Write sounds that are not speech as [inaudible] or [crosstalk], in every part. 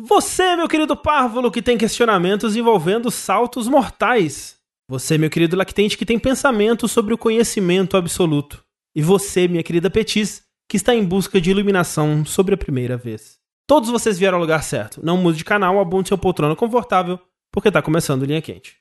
Você, meu querido párvulo, que tem questionamentos envolvendo saltos mortais. Você, meu querido lactente, que tem pensamento sobre o conhecimento absoluto. E você, minha querida Petis, que está em busca de iluminação sobre a primeira vez. Todos vocês vieram ao lugar certo. Não mude de canal, abunde seu poltrona confortável, porque está começando Linha Quente.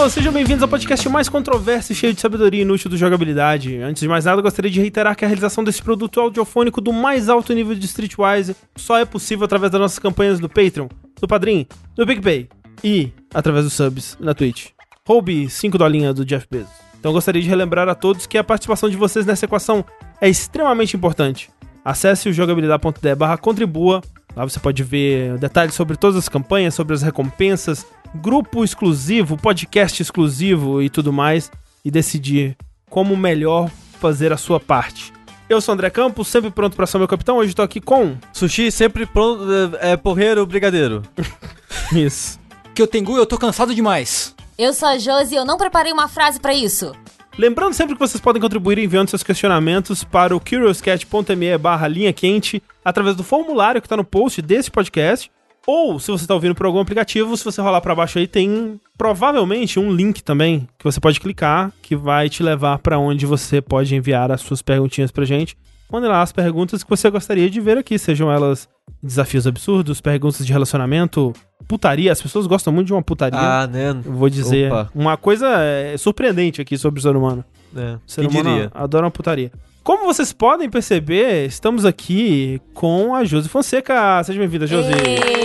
Pessoas, sejam bem-vindos ao podcast mais controverso e cheio de sabedoria inútil do jogabilidade. Antes de mais nada, gostaria de reiterar que a realização desse produto audiofônico do mais alto nível de Streetwise só é possível através das nossas campanhas do Patreon, do Padrim, do PicPay e através dos subs na Twitch. Roube 5 dolinhas do Jeff Bezos. Então gostaria de relembrar a todos que a participação de vocês nessa equação é extremamente importante. Acesse o jogabilidade.de barra contribua. Lá você pode ver detalhes sobre todas as campanhas, sobre as recompensas, grupo exclusivo, podcast exclusivo e tudo mais, e decidir como melhor fazer a sua parte. Eu sou o André Campos, sempre pronto para ser meu capitão. Hoje estou aqui com. Sushi sempre pronto, é, é porreiro, brigadeiro. [laughs] Isso. Que eu tenho, eu tô cansado demais. Eu sou a Josi e eu não preparei uma frase pra isso. Lembrando sempre que vocês podem contribuir enviando seus questionamentos para o curiouscat.me barra linha quente através do formulário que está no post desse podcast. Ou, se você está ouvindo por algum aplicativo, se você rolar para baixo aí, tem provavelmente um link também que você pode clicar que vai te levar para onde você pode enviar as suas perguntinhas pra gente. Mande lá as perguntas que você gostaria de ver aqui, sejam elas desafios absurdos, perguntas de relacionamento, putaria. As pessoas gostam muito de uma putaria. Ah, né? Eu vou dizer Opa. uma coisa é, surpreendente aqui sobre o ser humano. É. O ser Quem humano diria? adora uma putaria. Como vocês podem perceber, estamos aqui com a Josi Fonseca. Seja bem-vinda, Josi. Êêêê.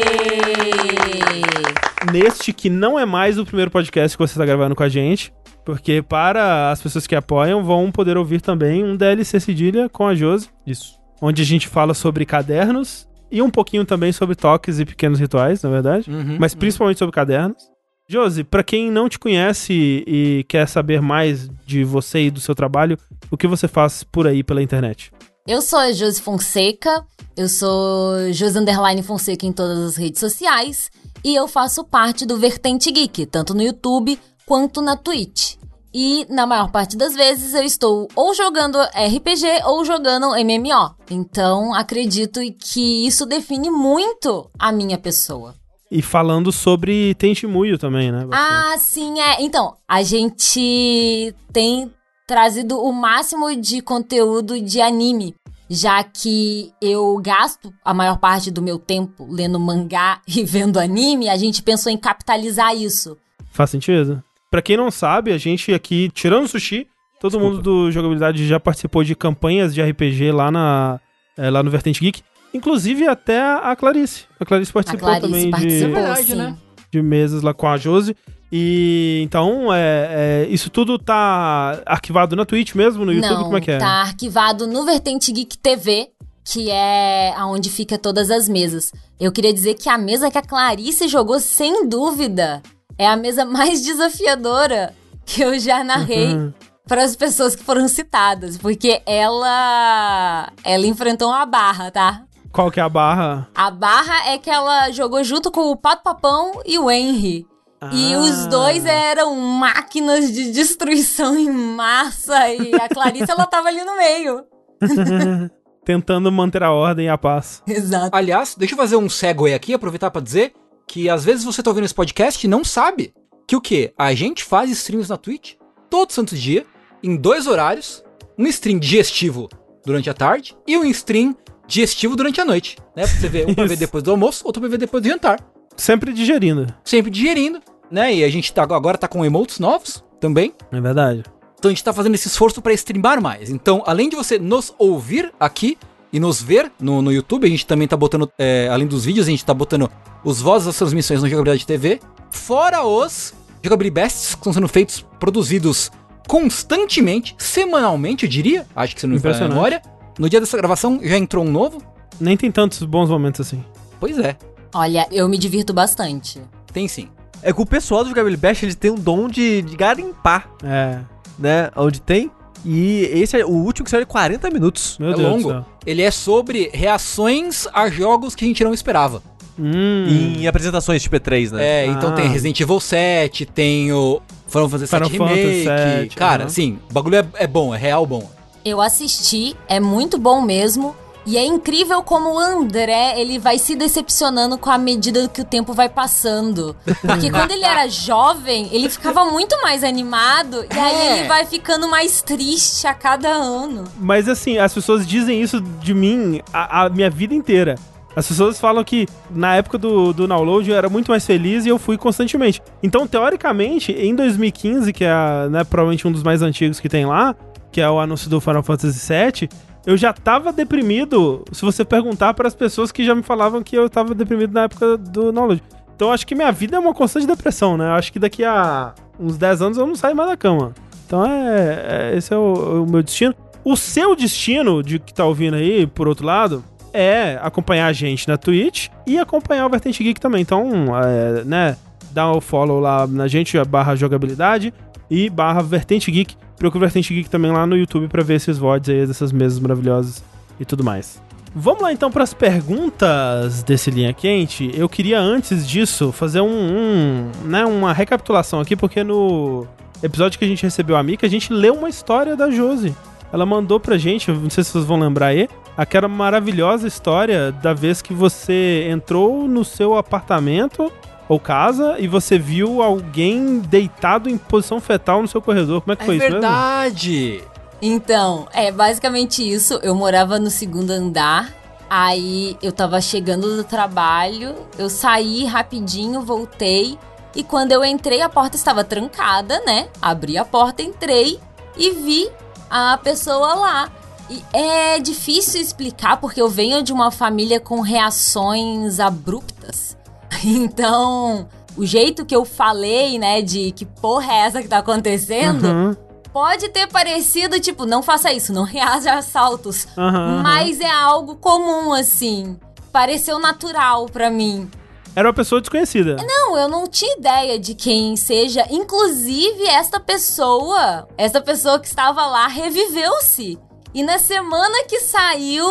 Neste que não é mais o primeiro podcast que você está gravando com a gente, porque para as pessoas que apoiam vão poder ouvir também um DLC Cedilha com a Josi, Isso. onde a gente fala sobre cadernos e um pouquinho também sobre toques e pequenos rituais, na verdade, Uhum, mas principalmente sobre cadernos. Josi, pra quem não te conhece e quer saber mais de você e do seu trabalho, o que você faz por aí pela internet? Eu sou a Josi Fonseca, eu sou Josi Underline Fonseca em todas as redes sociais e eu faço parte do Vertente Geek, tanto no YouTube quanto na Twitch. E na maior parte das vezes eu estou ou jogando RPG ou jogando MMO. Então acredito que isso define muito a minha pessoa. E falando sobre Tenchimuyo também, né? bastante. Ah, sim, é. Então, a gente tem trazido o máximo de conteúdo de anime, já que eu gasto a maior parte do meu tempo lendo mangá [laughs] e vendo anime, a gente pensou em capitalizar isso. Faz sentido? Pra quem não sabe, a gente aqui, tirando o sushi, todo mundo do Jogabilidade já participou de campanhas de RPG lá, na, é, lá no Vertente Geek. Inclusive até a Clarice. A Clarice A participou Clarice também participou, de, verdade, sim. né? De mesas lá com a Josi. E então, é, é, isso tudo tá arquivado na Twitch mesmo, no YouTube? Não, como é que é? tá arquivado no Vertente Geek TV, que é aonde fica todas as mesas. Eu queria dizer que a mesa que a Clarice jogou, sem dúvida, é a mesa mais desafiadora que eu já narrei Uhum. para as pessoas que foram citadas, porque ela ela enfrentou uma barra, tá? Qual que é a barra? A barra é que ela jogou junto com o Pato Papão e o Henry. E Ah. os dois eram máquinas de destruição em massa e a Clarice ela tava ali no meio. [laughs] Tentando manter a ordem e a paz. [laughs] Exato. Aliás, deixa eu fazer um segue aqui, aproveitar pra dizer que às vezes você tá ouvindo esse podcast e não sabe que o quê? A gente faz streams na Twitch todo santo dia, em dois horários, um stream digestivo durante a tarde e um stream digestivo durante a noite, né? Pra você ver, um pra ver depois do almoço, outro pra ver depois do jantar. Sempre digerindo. Sempre digerindo, né? E a gente tá, agora tá com emotes novos também. É verdade. Então a gente tá fazendo esse esforço pra streamar mais. Então, além de você nos ouvir aqui e nos ver no, no YouTube, a gente também tá botando, é, além dos vídeos, a gente tá botando os vozes das transmissões no Jogabilidade TV, fora os Jogabilidade Bests que estão sendo feitos, produzidos constantemente, semanalmente, eu diria. Acho que você não me fala a memória. No dia dessa gravação já entrou um novo. Nem tem tantos bons momentos assim. Pois é, Olha, eu me divirto bastante. tem sim. É que o pessoal do Jogabilidade Bash, eles têm um dom de, de garimpar, É. né? Onde tem. E esse é o último que saiu de 40 minutos. Meu é Deus do longo. céu. Ele é sobre reações a jogos que a gente não esperava. Hum. Em apresentações tipo E3, né? É, então Ah. tem Resident Evil 7, tem o Final Fantasy Final VII Remake. VII, Cara, aham. sim, o bagulho é, é bom, é real bom. Eu assisti, é muito bom mesmo. E é incrível como o André, ele vai se decepcionando com a medida que o tempo vai passando. Porque quando ele era jovem, ele ficava muito mais animado. E aí É. ele vai ficando mais triste a cada ano. Mas assim, as pessoas dizem isso de mim a, a minha vida inteira. As pessoas falam que na época do, do download eu era muito mais feliz e eu fui constantemente. Então, teoricamente, em 2015, que é né, provavelmente um dos mais antigos que tem lá, que é o anúncio do Final Fantasy VII, eu já tava deprimido se você perguntar para as pessoas que já me falavam que eu tava deprimido na época do download. Então, acho que minha vida é uma constante depressão, né? Eu acho que daqui a uns 10 anos eu não saio mais da cama. Então, é, é- esse é o, o meu destino. O seu destino, de que tá ouvindo aí, por outro lado, é acompanhar a gente na Twitch e acompanhar o Vertente Geek também. Então, é, né, dá o follow lá na gente, barra jogabilidade e barra Vertente Geek. Procura Vertente Geek também lá no YouTube pra ver esses VODs aí, dessas mesas maravilhosas e tudo mais. Vamos lá então para as perguntas desse linha quente. Eu queria antes disso fazer um, um, né, uma recapitulação aqui, porque no episódio que a gente recebeu a Mika, a gente leu uma história da Josi. Ela mandou pra gente, não sei se vocês vão lembrar aí, aquela maravilhosa história da vez que você entrou no seu apartamento ou casa e você viu alguém deitado em posição fetal no seu corredor. Como é que É foi isso mesmo? verdade. Então, é basicamente isso. Eu morava no segundo andar. Aí eu tava chegando do trabalho, eu saí rapidinho, voltei. E quando eu entrei, a porta estava trancada, né? Abri a porta, entrei e vi a pessoa lá. E é difícil explicar porque eu venho de uma família com reações abruptas. Então, o jeito que eu falei, né, de que porra é essa que tá acontecendo, Uhum, pode ter parecido, tipo, não faça isso, não [laughs] reaja a assaltos. aham, Mas é algo comum, assim. Pareceu natural pra mim. Era uma pessoa desconhecida. Não, eu não tinha ideia de quem seja. Inclusive, esta pessoa, esta pessoa que estava lá, reviveu-se. E na semana que saiu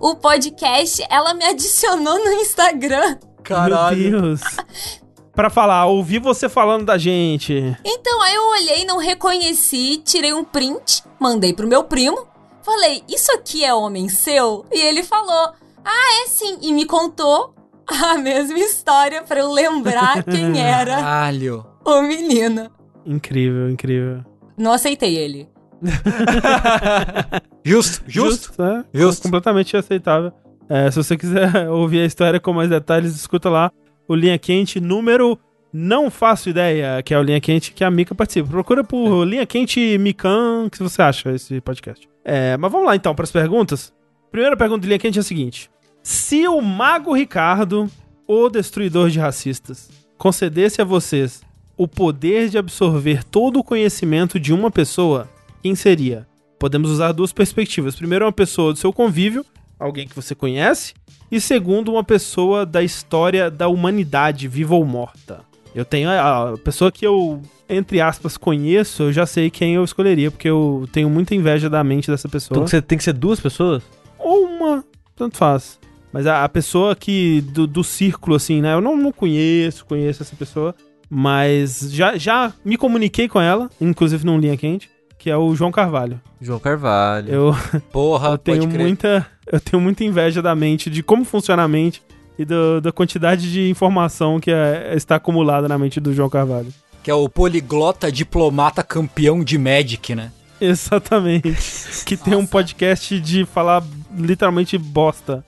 o podcast, ela me [laughs] adicionou no Instagram. Caralho. Meu Deus. pra falar, ouvi você falando da gente. Então aí eu olhei, não reconheci, tirei um print, mandei pro meu primo. Falei, isso aqui é homem seu? E ele falou, ah, é sim. E me contou a mesma história pra eu lembrar [laughs] quem era Caralho. o menino. Incrível, incrível. Não aceitei ele. [laughs] Justo, justo. é? Justo. Completamente aceitável. É, se você quiser [laughs] ouvir a história com mais detalhes, escuta lá o Linha Quente número Não Faço Ideia, que é o Linha Quente que a Mika participa. Procura por Linha Quente Mikan, o que você acha esse podcast. É, mas vamos lá então para as perguntas. Primeira pergunta do Linha Quente é a seguinte: Se o Mago Ricardo, o destruidor de racistas, concedesse a vocês o poder de absorver todo o conhecimento de uma pessoa, quem seria? Podemos usar duas perspectivas. Primeiro, uma pessoa do seu convívio, alguém que você conhece, e segundo, uma pessoa da história da humanidade, viva ou morta. Eu tenho a a pessoa que eu, entre aspas, conheço, eu já sei quem eu escolheria, porque eu tenho muita inveja da mente dessa pessoa. Então você tem que ser duas pessoas? Ou uma, tanto faz. Mas a, a pessoa que, do, do círculo, assim, né? Eu não, não conheço, conheço essa pessoa, mas já, já me comuniquei com ela, inclusive num linha quente, que é o João Carvalho. João Carvalho. Eu, Porra, [laughs] eu tenho pode crer. muita eu tenho muita inveja da mente, de como funciona a mente e do- da quantidade de informação que é- está acumulada na mente do João Carvalho. Que é o poliglota diplomata campeão de Magic, né? Exatamente. que [laughs] tem um podcast de falar literalmente bosta.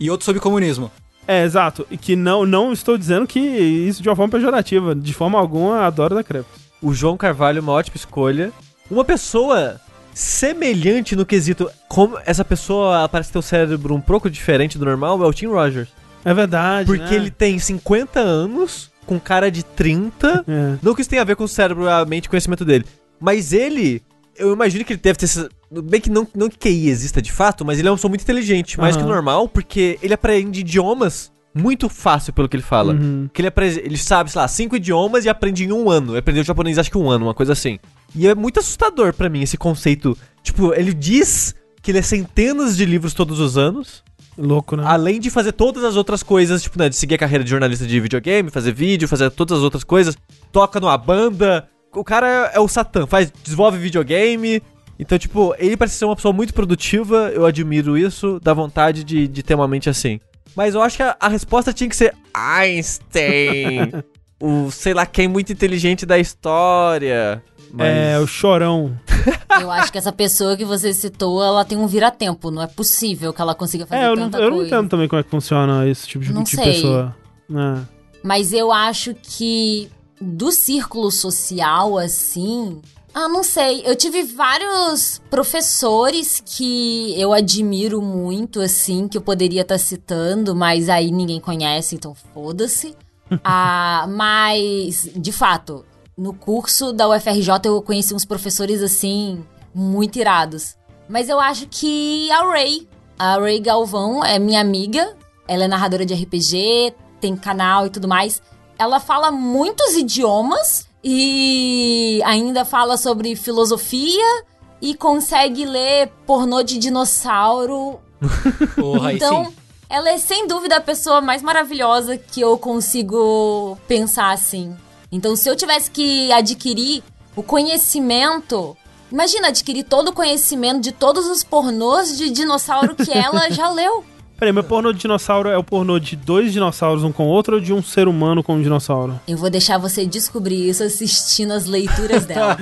E outro sobre comunismo. É, exato. E que não, não estou dizendo que isso de uma forma pejorativa. De forma alguma, adoro da Crepes. O João Carvalho é uma ótima escolha. Uma pessoa semelhante no quesito como essa pessoa parece ter o cérebro um pouco diferente do normal é o Tim Rogers. É verdade. Porque né? ele tem 50 anos, com cara de 30. É. Não que isso tenha a ver com o cérebro, a mente e o conhecimento dele. Mas ele, eu imagino que ele deve ter. essa- Bem que não, não que QI exista de fato, mas ele é uma pessoa muito inteligente, mais Aham. que o normal, porque ele aprende idiomas muito fácil pelo que ele fala. Uhum. Que ele, ele sabe, sei lá, cinco idiomas e aprende em um ano. Ele aprendeu japonês acho que um ano, uma coisa assim. E é muito assustador pra mim esse conceito. Tipo, ele diz que ele é centenas de livros todos os anos, Louco, né? além de fazer todas as outras coisas, tipo, né, de seguir a carreira de jornalista de videogame, fazer vídeo, fazer todas as outras coisas, toca numa banda. O cara é o Satã, faz, desenvolve videogame. Então, tipo, ele parece ser uma pessoa muito produtiva, eu admiro isso, dá vontade de, de ter uma mente assim. Mas eu acho que a, a resposta tinha que ser Einstein, [laughs] o sei lá quem muito inteligente da história. Mas... É, o chorão. [laughs] Eu acho que essa pessoa que você citou, ela tem um vira-tempo. Não é possível que ela consiga fazer É, eu não, tanta eu não coisa. entendo também como é que funciona esse tipo de, Não de sei. pessoa. É. Mas eu acho que do círculo social, assim. Ah, não sei. Eu tive vários professores que eu admiro muito, assim, que eu poderia estar citando, mas aí ninguém conhece, então foda-se. [laughs] ah, mas, de fato, no curso da UFRJ eu conheci uns professores, assim, muito irados. Mas eu acho que a Ray, a Ray Galvão é minha amiga. Ela é narradora de RPG, tem canal e tudo mais. Ela fala muitos idiomas e ainda fala sobre filosofia e consegue ler pornô de dinossauro. [laughs] Porra, Então, sim. ela é sem dúvida a pessoa mais maravilhosa que eu consigo pensar assim. Então, se eu tivesse que adquirir o conhecimento, imagina adquirir todo o conhecimento de todos os pornôs de dinossauro que ela [laughs] já leu. Peraí, meu pornô de dinossauro é o pornô de dois dinossauros um com o outro ou de um ser humano com um dinossauro? Eu vou deixar você descobrir isso assistindo as leituras [laughs] dela.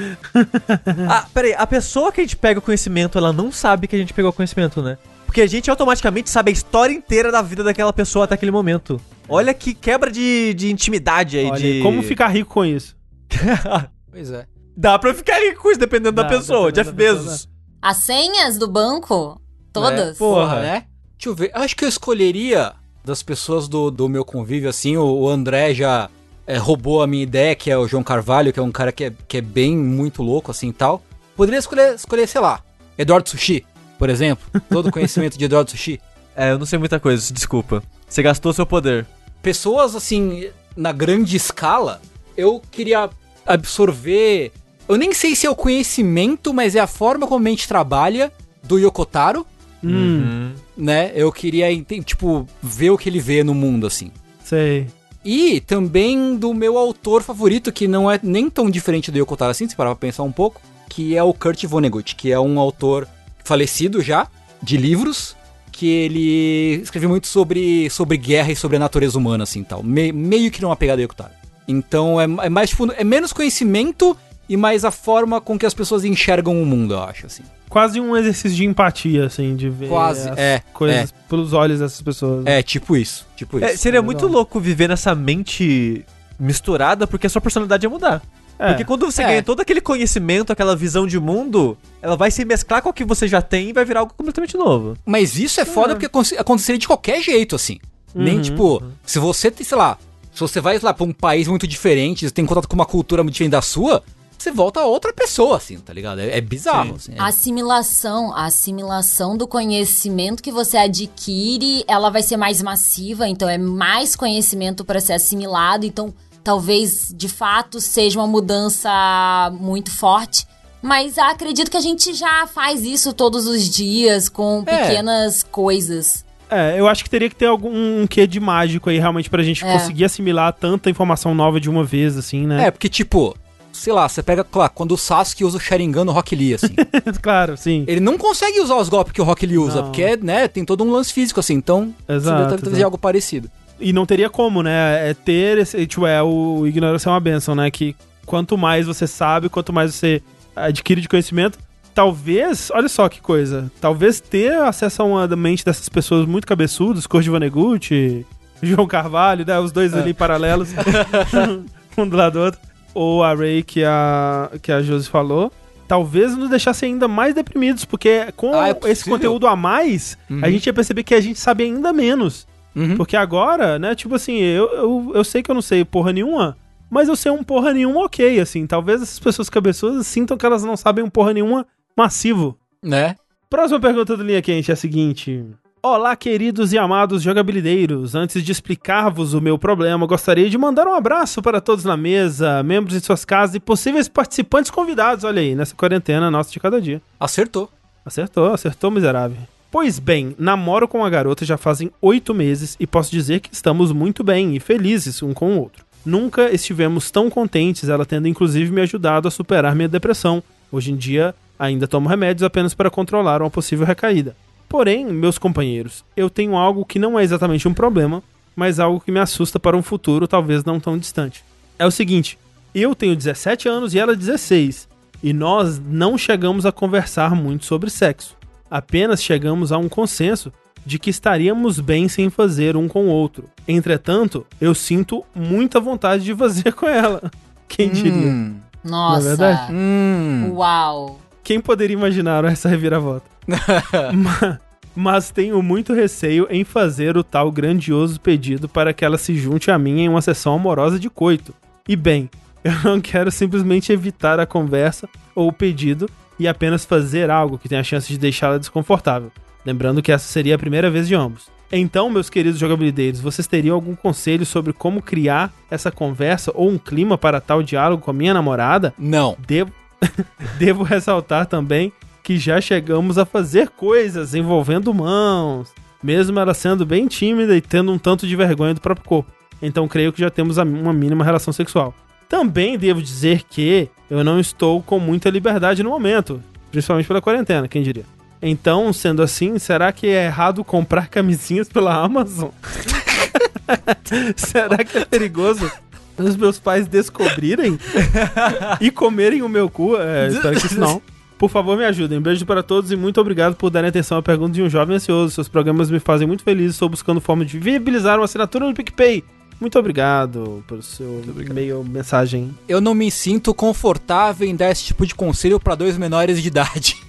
Ah, peraí, a pessoa que a gente pega o conhecimento, ela não sabe que a gente pegou o conhecimento, né? Porque a gente automaticamente sabe a história inteira da vida daquela pessoa até aquele momento. Olha que quebra de, de intimidade aí, Olha, de... como ficar rico com isso? [laughs] Pois é. Dá pra ficar rico com isso, dependendo da Dá, pessoa. dependendo Jeff da pessoa, Bezos. As senhas do banco, todas. Porra. né? Deixa eu ver. Acho que eu escolheria das pessoas do, do meu convívio, assim, o, o André já é, roubou a minha ideia, que é o João Carvalho, que é um cara que é, que é bem muito louco, assim, e tal. Poderia escolher, escolher, sei lá, Eduardo Sushi, por exemplo. Todo o conhecimento de Eduardo Sushi. [laughs] É, eu não sei muita coisa, desculpa. Você gastou seu poder. Pessoas, assim, na grande escala, eu queria absorver... Eu nem sei se é o conhecimento, mas é a forma como a mente trabalha do Yokotaro, Hum, né? Eu queria, tipo, ver o que ele vê no mundo, assim. sei. E também do meu autor favorito, que não é nem tão diferente do Yoko Taro assim, se parar pra pensar um pouco, que é o Kurt Vonnegut, que é um autor falecido já, de livros, que ele escreveu muito sobre, sobre guerra e sobre a natureza humana, assim, tal. Me- meio que numa pegada do Yoko Taro. Então é, é mais, tipo, é menos conhecimento e mais a forma com que as pessoas enxergam o mundo, eu acho, assim. Quase um exercício de empatia, assim, de ver Quase, as é, coisas pelos olhos dessas pessoas. né? É, tipo isso, tipo isso. É, seria É muito louco viver nessa mente misturada, porque a sua personalidade ia mudar. É. Porque quando você É. ganha todo aquele conhecimento, aquela visão de mundo, ela vai se mesclar com o que você já tem e vai virar algo completamente novo. Mas isso é foda porque aconte- aconteceria de qualquer jeito, assim. Nem Uhum, tipo, se você tem, sei lá, se você vai lá pra um país muito diferente, tem contato com uma cultura muito diferente da sua, você volta a outra pessoa, assim, tá ligado? É, é bizarro, assim. é- A assimilação, a assimilação do conhecimento que você adquire, ela vai ser mais massiva, então é mais conhecimento para ser assimilado, então talvez de fato seja uma mudança muito forte. Mas acredito que a gente já faz isso todos os dias com É. pequenas coisas. É, eu acho que teria que ter algum um quê de mágico aí, realmente, pra gente É. conseguir assimilar tanta informação nova de uma vez, assim, né? É, porque tipo, sei lá, você pega, claro, quando o Sasuke usa o Sharingan no Rock Lee, assim. [laughs] claro, sim. ele não consegue usar os golpes que o Rock Lee usa, Não. porque, né, tem todo um lance físico, assim, então Exato, talvez exato. algo parecido. E não teria como, né? É ter esse. Tipo, é o ignorância é uma benção, né? Que quanto mais você sabe, quanto mais você adquire de conhecimento, talvez. Olha só que coisa. Talvez ter acesso a uma mente dessas pessoas muito cabeçudas, Cor de Vanegut, João Carvalho, né? Os dois ali paralelos, [laughs] um do lado do outro. Ou a Ray que a, que a Josi falou. Talvez nos deixasse ainda mais deprimidos, porque com Ah, é esse conteúdo a mais, Uhum. a gente ia perceber que a gente sabe ainda menos. Uhum. Porque agora, né, tipo assim, eu, eu, eu sei que eu não sei porra nenhuma, mas eu sei um porra nenhuma ok, assim. Talvez essas pessoas cabeçudas sintam que elas não sabem um porra nenhuma massivo. Né? Próxima pergunta do Linha Quente é a seguinte. Olá, queridos e amados jogabilideiros. Antes de explicar-vos o meu problema, gostaria de mandar um abraço para todos na mesa, membros de suas casas e possíveis participantes convidados. Olha aí, nessa quarentena nossa de cada dia. Acertou. Acertou, acertou, miserável. Pois bem, namoro com a garota já fazem oito meses e posso dizer que estamos muito bem e felizes um com o outro. Nunca estivemos tão contentes, ela tendo inclusive me ajudado a superar minha depressão. Hoje em dia, ainda tomo remédios apenas para controlar uma possível recaída. Porém, meus companheiros, eu tenho algo que não é exatamente um problema, mas algo que me assusta para um futuro talvez não tão distante. É o seguinte: eu tenho 17 anos e ela 16, e nós não chegamos a conversar muito sobre sexo. Apenas chegamos a um consenso de que estaríamos bem sem fazer um com o outro. Entretanto, eu sinto muita vontade de fazer com ela. [laughs] Quem diria? Hum. Nossa. verdade? Hum. Uau. Quem poderia imaginar essa reviravolta? [laughs] Ma- Mas tenho muito receio em fazer o tal grandioso pedido para que ela se junte a mim em uma sessão amorosa de coito. E bem, [laughs] eu não quero simplesmente evitar a conversa ou o pedido e apenas fazer algo que tenha a chance de deixá-la desconfortável. Lembrando que essa seria a primeira vez de ambos. Então, meus queridos jogabilideiros, vocês teriam algum conselho sobre como criar essa conversa ou um clima para tal diálogo com a minha namorada? Não. Devo, [laughs] devo ressaltar também que já chegamos a fazer coisas envolvendo mãos, mesmo ela sendo bem tímida e tendo um tanto de vergonha do próprio corpo. Então creio que já temos uma mínima relação sexual. Também devo dizer que eu não estou com muita liberdade no momento, principalmente pela quarentena, quem diria. Então, sendo assim, será que é errado comprar camisinhas pela Amazon? [laughs] será que é perigoso os meus pais descobrirem [laughs] e comerem o meu cu? É, espero que não. Por favor, me ajudem. Beijo para todos e muito obrigado por darem atenção à pergunta de um jovem ansioso. Seus programas me fazem muito feliz. Estou buscando forma de viabilizar uma assinatura no PicPay. Muito obrigado pelo seu e-mail, mensagem. Eu não me sinto confortável em dar esse tipo de conselho pra dois menores de idade. [laughs]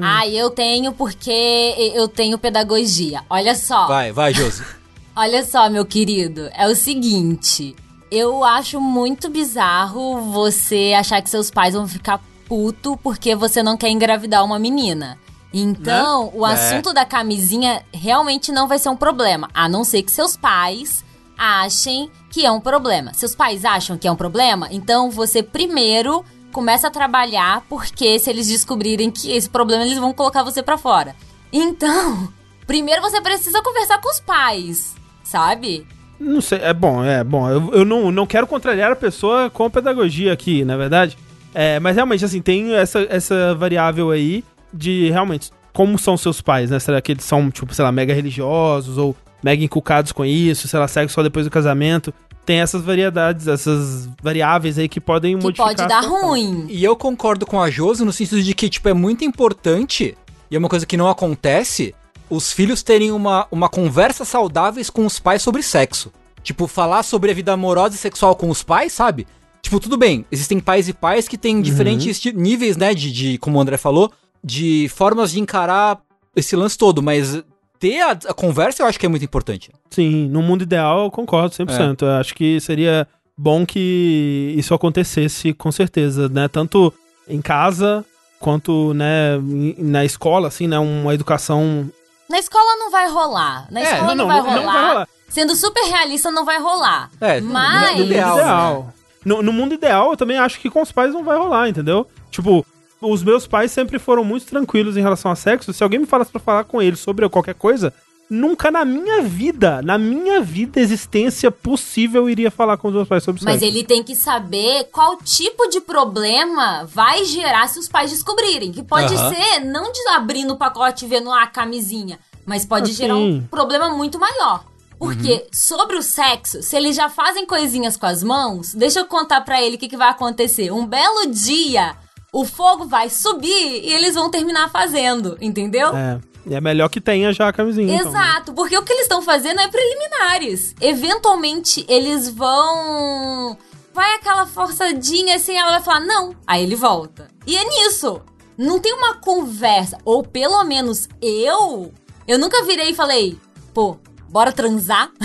Ah, eu tenho porque eu tenho pedagogia. Olha só. Vai, vai, Josi. [laughs] Olha só, meu querido, é o seguinte. Eu acho muito bizarro você achar que seus pais vão ficar puto porque você não quer engravidar uma menina. Então, o É. assunto da camisinha realmente não vai ser um problema, a não ser que seus pais achem que é um problema. Seus pais acham que é um problema, então você primeiro começa a trabalhar porque se eles descobrirem que esse problema eles vão colocar você pra fora. Então, [laughs] primeiro você precisa conversar com os pais, sabe? Não sei, é bom, é bom. Eu, eu não, não quero contrariar a pessoa com pedagogia aqui, na verdade. É, mas realmente, assim, tem essa, essa variável aí de realmente como são seus pais, né? Será que eles são, tipo, sei lá, mega religiosos ou mega inculcados com isso? Se ela segue só depois do casamento? Tem essas variedades, essas variáveis aí que podem Que modificar. pode dar ruim. E eu concordo com a Josi no sentido de que, tipo, é muito importante, e é uma coisa que não acontece, os filhos terem uma, uma conversa saudáveis com os pais sobre sexo. Tipo, falar sobre a vida amorosa e sexual com os pais, sabe? Tipo, tudo bem, existem pais e pais que têm diferentes ti- níveis, né, de, de, como o André falou, de formas de encarar esse lance todo, mas ter a, a conversa eu acho que é muito importante. Sim, no mundo ideal eu concordo 100%. Eu acho que seria bom que isso acontecesse com certeza, né? Tanto em casa quanto, né, na escola, assim, né? Uma educação... Na escola não vai rolar. Na É, escola não, não, não, vai, não rolar. vai rolar. Sendo super realista, não vai rolar. É, Mas. no mundo ideal, ideal. No, no mundo ideal, eu também acho que com os pais não vai rolar, entendeu? Tipo, os meus pais sempre foram muito tranquilos em relação a sexo. Se alguém me falasse pra falar com eles sobre qualquer coisa, nunca na minha vida, na minha vida, existência possível, eu iria falar com os meus pais sobre Mas sexo. ele tem que saber qual tipo de problema vai gerar se os pais descobrirem. Que pode Aham. ser não de abrir no pacote e vendo a camisinha, mas pode Ah, gerar um problema muito maior. Porque sobre o sexo, se eles já fazem coisinhas com as mãos, deixa eu contar pra ele o que, que vai acontecer. Um belo dia, o fogo vai subir e eles vão terminar fazendo, entendeu? É, e é melhor que tenha já a camisinha. então, né? Exato, porque o que eles estão fazendo é preliminares. Eventualmente, eles vão. Vai aquela forçadinha assim, ela vai falar não. Aí ele volta. E é nisso. Não tem uma conversa. Ou pelo menos eu. Eu nunca virei e falei, pô, bora transar? [laughs]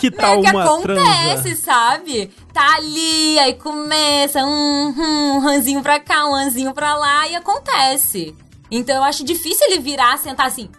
Que tal é que uma acontece, transa? sabe? Tá ali, aí começa um, um ranzinho pra cá, um ranzinho pra lá e acontece. Então eu acho difícil ele virar, sentar assim,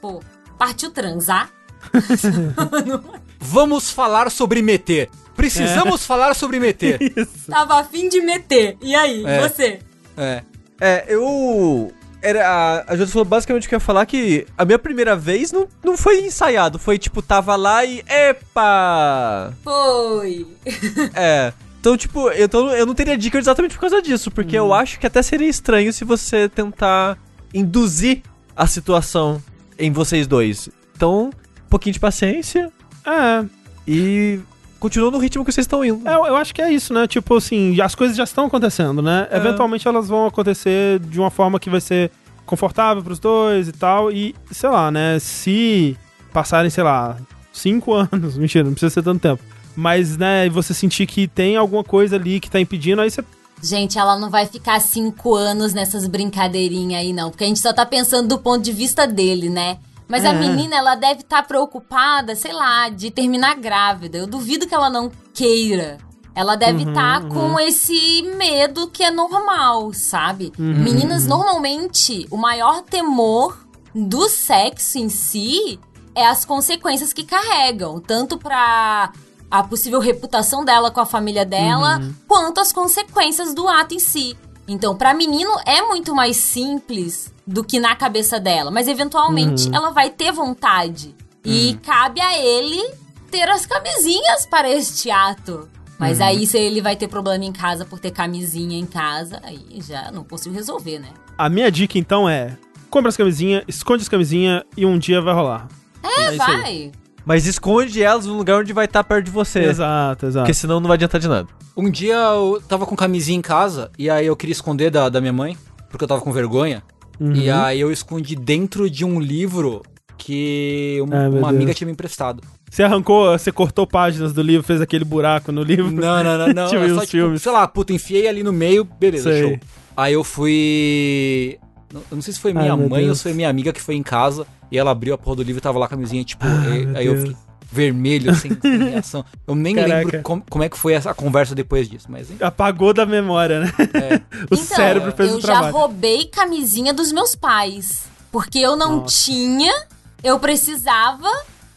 pô, partiu transar? [laughs] Vamos falar sobre meter. Precisamos falar sobre meter. [laughs] Tava afim de meter. E aí, É. você? É. É, eu. Era, a, a falou basicamente o que eu ia falar que a minha primeira vez não, não foi ensaiado, foi tipo, tava lá e. Epa! Foi. [laughs] É. Então, tipo, eu, tô, eu não teria dica exatamente por causa disso, porque eu acho que até seria estranho se você tentar induzir a situação em vocês dois. Então, um pouquinho de paciência É, e continua no ritmo que vocês estão indo. É, eu acho que é isso, né? Tipo assim, as coisas já estão acontecendo, né? É. Eventualmente elas vão acontecer de uma forma que vai ser confortável pros dois e tal. E, sei lá, né? Se passarem, sei lá, cinco [laughs] anos, mentira, não precisa ser tanto tempo. Mas, né, e você sentir que tem alguma coisa ali que tá impedindo, aí você. Gente, ela não vai ficar cinco anos nessas brincadeirinhas aí, não. Porque a gente só tá pensando do ponto de vista dele, né? Mas a É. menina, ela deve estar preocupada, sei lá, de terminar grávida. Eu duvido que ela não queira. Ela deve Uhum, estar uhum. com esse medo que é normal, sabe? Uhum, Meninas, normalmente, o maior temor do sexo em si é as consequências que carregam. Tanto pra a possível reputação dela com a família dela, Uhum. quanto as consequências do ato em si. Então, pra menino é muito mais simples do que na cabeça dela, mas eventualmente Uhum. ela vai ter vontade. E cabe a ele ter as camisinhas para este ato. Mas Uhum. aí, se ele vai ter problema em casa por ter camisinha em casa, aí já não consigo resolver, né? A minha dica então é: compra as camisinhas, esconde as camisinhas e um dia vai rolar. É, aí. vai. Mas esconde elas num lugar onde vai estar perto de você. Exato, exato. Porque senão não vai adiantar de nada. Um dia eu tava com camisinha em casa e aí eu queria esconder da, da minha mãe, porque eu tava com vergonha. Uhum. E aí eu escondi dentro de um livro que um- Ai, uma amiga tinha me emprestado. Você arrancou, você cortou páginas do livro, fez aquele buraco no livro. Não, não, não, não. [laughs] Tipo, é só, tipo, sei lá, puta, enfiei ali no meio, beleza, Sei. show. Aí eu fui. Eu não sei se foi minha Ai, mãe ou se foi minha amiga que foi em casa e ela abriu a porra do livro e tava lá a camisinha, tipo, Ai, meu aí eu fiquei vermelho, sem, sem reação. Eu nem Caraca. lembro com- como é que foi essa conversa depois disso, mas enfim. Apagou da memória, né? É. [laughs] o então, cérebro fez eu o já trabalho. roubei camisinha dos meus pais. Porque eu não Nossa. tinha, eu precisava,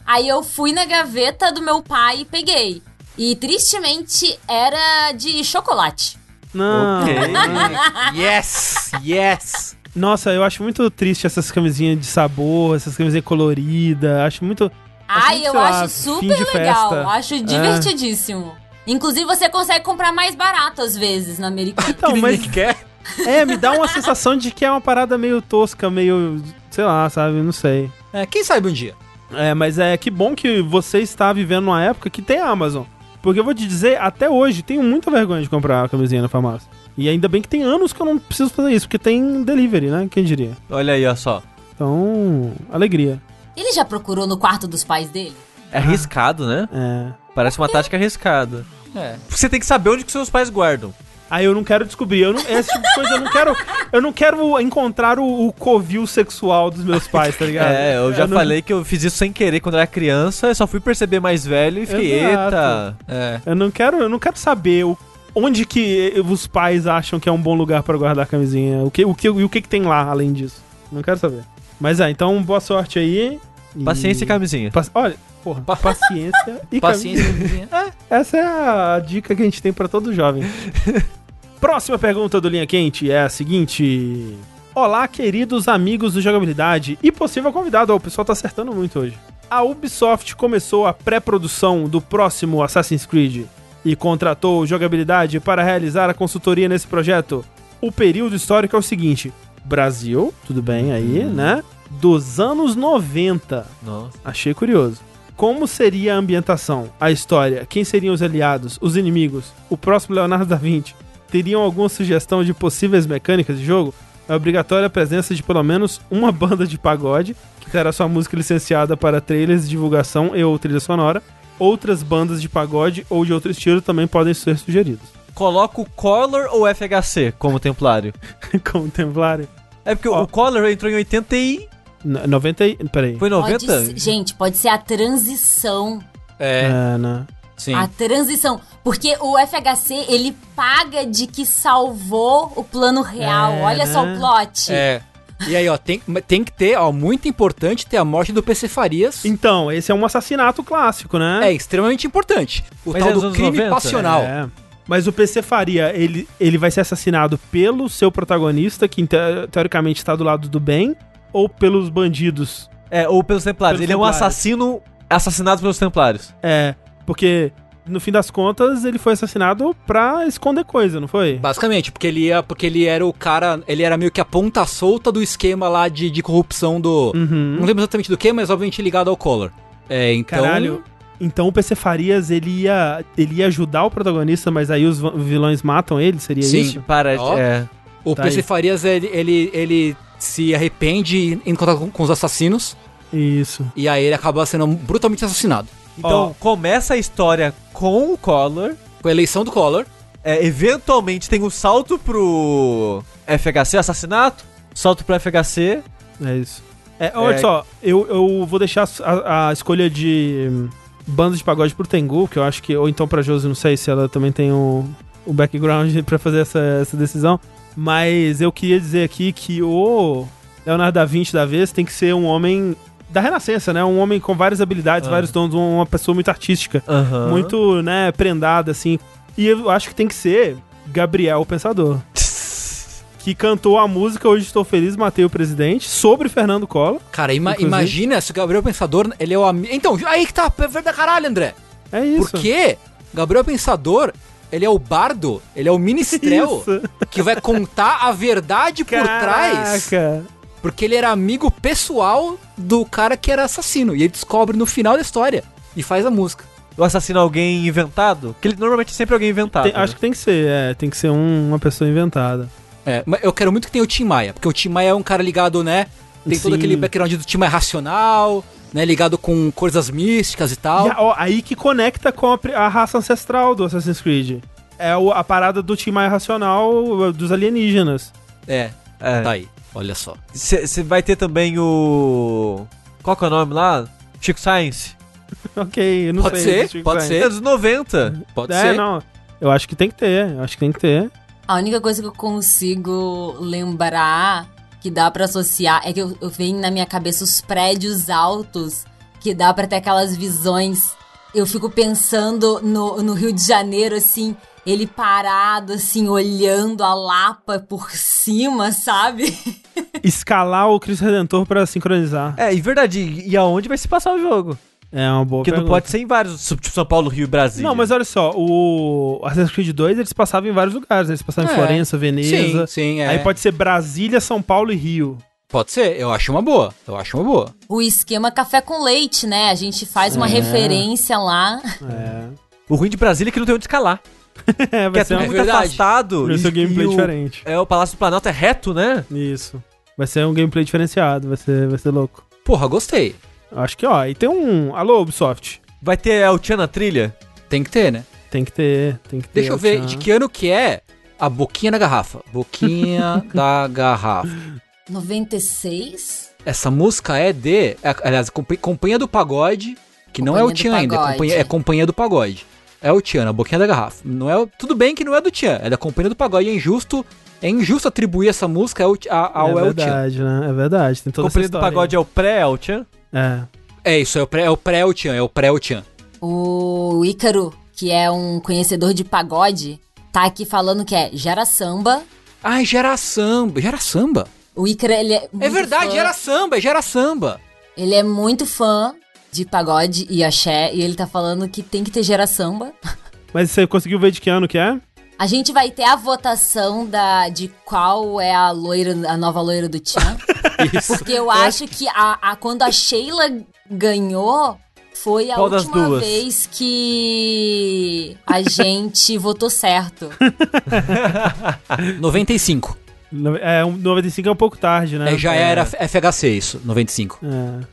aí eu fui na gaveta do meu pai e peguei. E tristemente era de chocolate. Não. Ok. [laughs] yes! Yes! Nossa, eu acho muito triste essas camisinhas de sabor, essas camisinhas coloridas. Acho muito. Ai, eu lá, acho super legal. festa. Acho divertidíssimo. Inclusive, você consegue comprar mais barato às vezes na Americana. [laughs] Então, mas quer. [laughs] é, me dá uma sensação de que é uma parada meio tosca, meio. sei lá, sabe? Não sei. É, quem sabe um dia. É, mas é que bom que você está vivendo numa época que tem Amazon. Porque eu vou te dizer, até hoje, tenho muita vergonha de comprar a camisinha na farmácia. E ainda bem que tem anos que eu não preciso fazer isso, porque tem delivery, né? Quem diria? Olha aí, ó só. Então, alegria. Ele já procurou no quarto dos pais dele? É arriscado, né? É. Parece uma tática arriscada. É. Você tem que saber onde que seus pais guardam. Aí eu não quero descobrir. Eu não, esse tipo de coisa eu não quero. Eu não quero encontrar o, o covil sexual dos meus pais, tá ligado? É, eu já não- falei que eu fiz isso sem querer quando eu era criança, eu só fui perceber mais velho e fiquei, Exato. eita. É. Eu não quero, eu não quero saber o- onde que os pais acham que é um bom lugar pra guardar a camisinha. O que, o que, e o que, que tem lá além disso. Não quero saber. Mas é, então boa sorte aí. E- Paciência e camisinha. Paci- Olha, porra, Pa- paciência e [laughs] Paciência. camisinha. Essa é a dica que a gente tem pra todo jovem. [laughs] Próxima pergunta do Linha Quente é a seguinte: Olá, queridos amigos do Jogabilidade e possível convidado. Ó, o pessoal tá acertando muito hoje. A Ubisoft começou a pré-produção do próximo Assassin's Creed e contratou o Jogabilidade para realizar a consultoria nesse projeto. O período histórico é o seguinte: Brasil, tudo bem aí, né? Dos anos 90. Nossa. Achei curioso. Como seria a ambientação, a história, quem seriam os aliados, os inimigos, o próximo Leonardo da Vinci? Teriam alguma sugestão de possíveis mecânicas de jogo? É obrigatória a presença de pelo menos uma [laughs] banda de pagode, que terá sua música licenciada para trailers de divulgação e ou trilha sonora. Outras bandas de pagode ou de outro estilo também podem ser sugeridas. Coloca o Collar ou FHC como templário? [laughs] Como Templário. É porque Ó. o Collar entrou em 80 e... N- 90 e... Peraí. Foi Pode 90? ser- gente, pode ser a transição. É, É, né? sim. A transição. Porque o FHC, ele paga de que salvou o plano real. É, Olha só né? o plot. É. E aí, ó, tem, tem que ter, ó, muito importante ter a morte do PC Farias. Então, esse é um assassinato clássico, né? É extremamente importante. O Mas tal é do crime 90? passional. É. Mas o PC Faria, ele, ele vai ser assassinado pelo seu protagonista, que te- teoricamente está do lado do bem, ou pelos bandidos? É, ou pelos Templários. Pelos ele é um Templários. assassino assassinado pelos Templários. É, porque no fim das contas ele foi assassinado pra esconder coisa, não foi? Basicamente, porque ele ia, porque ele era o cara, ele era meio que a ponta solta do esquema lá de, de corrupção do. Uhum. Não lembro exatamente do que, mas obviamente ligado ao Collor. É, então. Caralho. Então o PC Farias, ele ia, ele ia ajudar o protagonista, mas aí os vilões matam ele? Seria Sim. isso? Para, Ó. é. O Tá PC aí. Farias, ele, ele, ele se arrepende em contato com, com os assassinos. Isso. E aí ele acaba sendo brutalmente assassinado. Então, começa a história com o Collor. Com a eleição do Collor. É, eventualmente tem um salto pro FHC, assassinato. Salto pro FHC. É isso. É, olha É. só, eu, eu vou deixar a, a escolha de hum, banda de pagode pro Tengu, que eu acho que. Ou então pra Josi, não sei se ela também tem o, o background [laughs] pra fazer essa, essa decisão. Mas eu queria dizer aqui que o Leonardo da Vinci da vez tem que ser um homem da Renascença, né? Um homem com várias habilidades, Ah. vários dons, uma pessoa muito artística. Aham. Muito, né, prendada, assim. E eu acho que tem que ser Gabriel o Pensador. [laughs] Que cantou a música Hoje Estou Feliz, Matei o Presidente, sobre Fernando Collor. Cara, ima- Inclusive. imagina se o Gabriel Pensador, ele é o amigo. Então, aí que tá, é verdade caralho, André. É isso. Porque Gabriel Pensador, ele é o bardo, ele é o ministrel Isso. [laughs] que vai contar a verdade por trás. Caraca. Porque ele era amigo pessoal do cara que era assassino. E ele descobre no final da história e faz a música. O assassino é alguém inventado? Que ele normalmente é sempre alguém inventado. Tem- né? acho que tem que ser, é, tem que ser um- uma pessoa inventada. É, mas eu quero muito que tenha o Tim Maia, porque o Tim Maia é um cara ligado, né? Tem todo Sim. aquele background do Tim Maia racional, né? Ligado com coisas místicas e tal. E ó, aí que conecta com a, a raça ancestral do Assassin's Creed. É o- a parada do Tim Maia racional dos alienígenas. É, É. tá aí. Olha só. Você vai ter também o. Qual que é o nome lá? Chico Science. [laughs] ok, eu não Pode sei. ser, deixa eu pode ver. ser. É dos 90. Pode É, ser. não. Eu acho que tem que ter, eu acho que tem que ter. A única coisa que eu consigo lembrar que dá pra associar é que eu, eu venho na minha cabeça os prédios altos que dá pra ter aquelas visões. Eu fico pensando no, no Rio de Janeiro, assim, ele parado, assim, olhando a Lapa por cima, sabe? [laughs] Escalar o Cristo Redentor pra sincronizar. É, e verdade. E aonde vai se passar o jogo? É uma boa Porque não pode ser em vários. Tipo São Paulo, Rio e Brasília. Não, mas olha só, o Assassin's Creed 2 eles passavam em vários lugares. Eles passavam em É. Florença, Veneza. Sim, sim, é. Aí pode ser Brasília, São Paulo e Rio. Pode ser, eu acho uma boa. Eu acho uma boa. O esquema café com leite, né? A gente faz uma É. referência lá. É. O ruim de Brasília é que não tem onde escalar. [laughs] é, Que vai é ser, tudo um, É muito verdade. afastado. vai ser um gameplay o- diferente. É, o Palácio do Planalto é reto, né? Isso. Vai ser um gameplay diferenciado, vai ser, vai ser louco. Porra, gostei. Acho que, ó, e tem um. Alô, Ubisoft. Vai ter El Tchan na trilha? Tem que ter, né? Tem que ter, tem que ter. Deixa eu ver de que ano que é a boquinha da garrafa. Boquinha [laughs] da garrafa. 96? Essa música é de. é, aliás, Compa- Companhia do Pagode, que não é o Companhia Tchan ainda, é companhia, é Companhia do Pagode. É o Tchan, a boquinha da garrafa. Não é, tudo bem que não é do Tchan, é da Companhia do Pagode. É injusto, é injusto atribuir essa música ao, ao é El Tchan. verdade, né? É verdade. Tem toda Companhia essa do. Pagode é o pré-El Tchan? É. É isso, é o pré- é o pré-El Tchan, é o pré-El Tchan. O Ícaro, que é um conhecedor de pagode, tá aqui falando que é gera samba. Ai, gera samba, gera samba. O Ícaro, ele é É verdade, fã, gera samba, é gera samba. Ele é muito fã de pagode e axé, e ele tá falando que tem que ter gera samba. [laughs] Mas você conseguiu ver de que ano que é? A gente vai ter a votação da, de qual é a loira, a nova loira do Tchan. [laughs] Porque eu acho que a, a- quando a Sheila ganhou, foi a Qual última vez que a gente [laughs] votou certo. 95. No- É, um 95 é um pouco tarde, né? É, já era FHC isso, 95.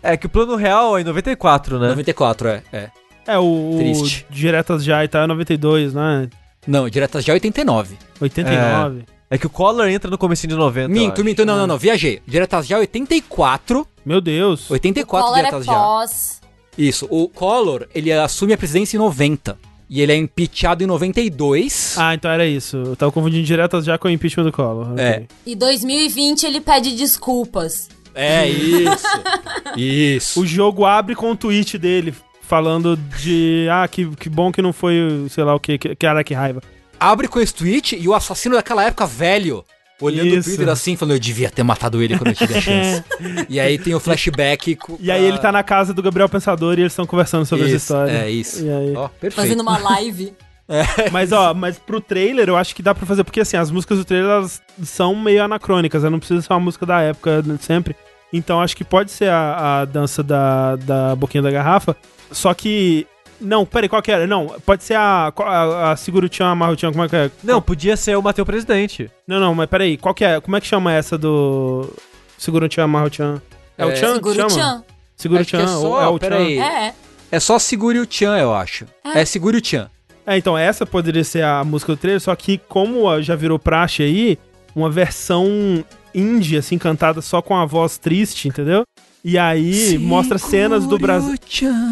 É, É que o plano real é em 94, né? 94, é. é. é o, o. Diretas Já e tá é 92, né? Não, Diretas já 89. 89. É que o Collor entra no comecinho de 90. eu Minto, minto, não, não, não, viajei. Diretas já 84. Meu Deus. 84 Collor é Diretas já. pós. Isso, o Collor, ele assume a presidência em 90. E ele é impeachado em 92. Ah, então era isso. Eu tava confundindo direto já com o impeachment do Collor. É. Ok. E 2020 ele pede desculpas. É isso. [laughs] isso. O jogo abre com o tweet dele falando de. Ah, que, que bom que não foi, sei lá o que, que, cara, que raiva. Abre com esse tweet e o assassino daquela época velho. Olhando Isso. o Twitter assim, falando, eu devia ter matado ele quando eu tive a chance. [laughs] e aí tem o flashback. com- E aí ele tá na casa do Gabriel Pensador e eles estão conversando sobre essa Isso, história. É isso. E aí? Ó, perfeito. Fazendo uma live. [laughs] Mas ó, mas pro trailer eu acho que dá pra fazer, porque assim, as músicas do trailer elas são meio anacrônicas, né? não precisa ser uma música da época sempre. Então acho que pode ser a, a dança da, da boquinha da garrafa. Só que. Não, peraí, qual que era? Não, pode ser a, a, a Seguro-chan, Amarro-chan, como é que é? Não, podia ser o Mateu Presidente. Não, não, mas peraí, qual que é? Como é que chama essa do Seguro-chan, Amarro-chan? É, o É, Chan? Segura chama? o tchan. Seguro-chan, Acho é ou só- é o peraí. Chan? É. É só Segure o Chan, eu acho. É, Segure o Chan. É, então essa poderia ser a música do trailer, só que como já virou praxe aí, uma versão indie, assim, cantada só com a voz triste, entendeu? E aí mostra cenas do Brasil.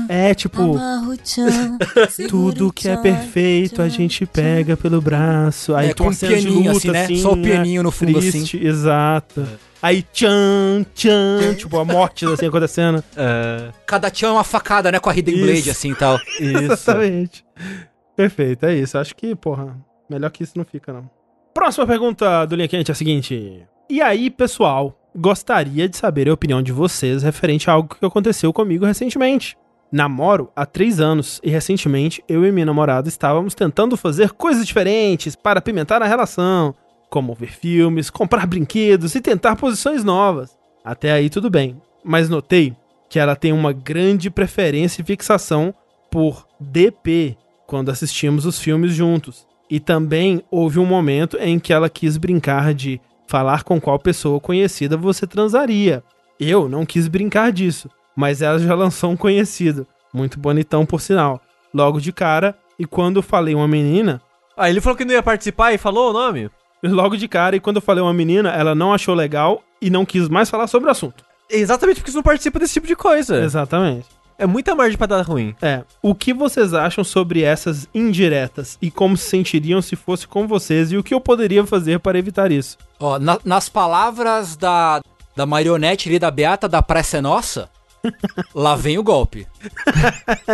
É, tipo, [laughs] tudo que é perfeito a tchan, gente tchan. pega pelo braço. Aí É, com um cenas de pianinho, luta, assim, né? assim, Só o pianinho no fundo, Triste, exato. Aí tchan, tchan, tipo, a morte, assim, acontecendo. É, Cada Chan é uma facada, né? Com a Hidden Isso. Blade, assim e tal. isso. [laughs] Exatamente. Perfeito, é isso. Acho que, porra, melhor que isso não fica, não. Próxima pergunta do Linha Quente é a seguinte. E aí, pessoal, gostaria de saber a opinião de vocês referente a algo que aconteceu comigo recentemente. Namoro há três anos e recentemente eu e minha namorada estávamos tentando fazer coisas diferentes para apimentar a relação, como ver filmes, comprar brinquedos e tentar posições novas. Até aí tudo bem, mas notei que ela tem uma grande preferência e fixação por DP quando assistimos os filmes juntos. E também houve um momento em que ela quis brincar de falar com qual pessoa conhecida você transaria. Eu não quis brincar disso, mas ela já lançou um conhecido, muito bonitão por sinal, logo de cara. E quando eu falei uma menina, Ah, ele falou que não ia participar e falou o nome? logo de cara, e quando eu falei uma menina, ela não achou legal e não quis mais falar sobre o assunto. Exatamente porque você não participa desse tipo de coisa. Exatamente. É muita margem pra dar ruim. É. O que vocês acham sobre essas indiretas e como se sentiriam se fosse com vocês e o que eu poderia fazer para evitar isso? Ó, na- nas palavras da, da marionete ali da Beata da Praça é Nossa, [laughs] lá vem o golpe.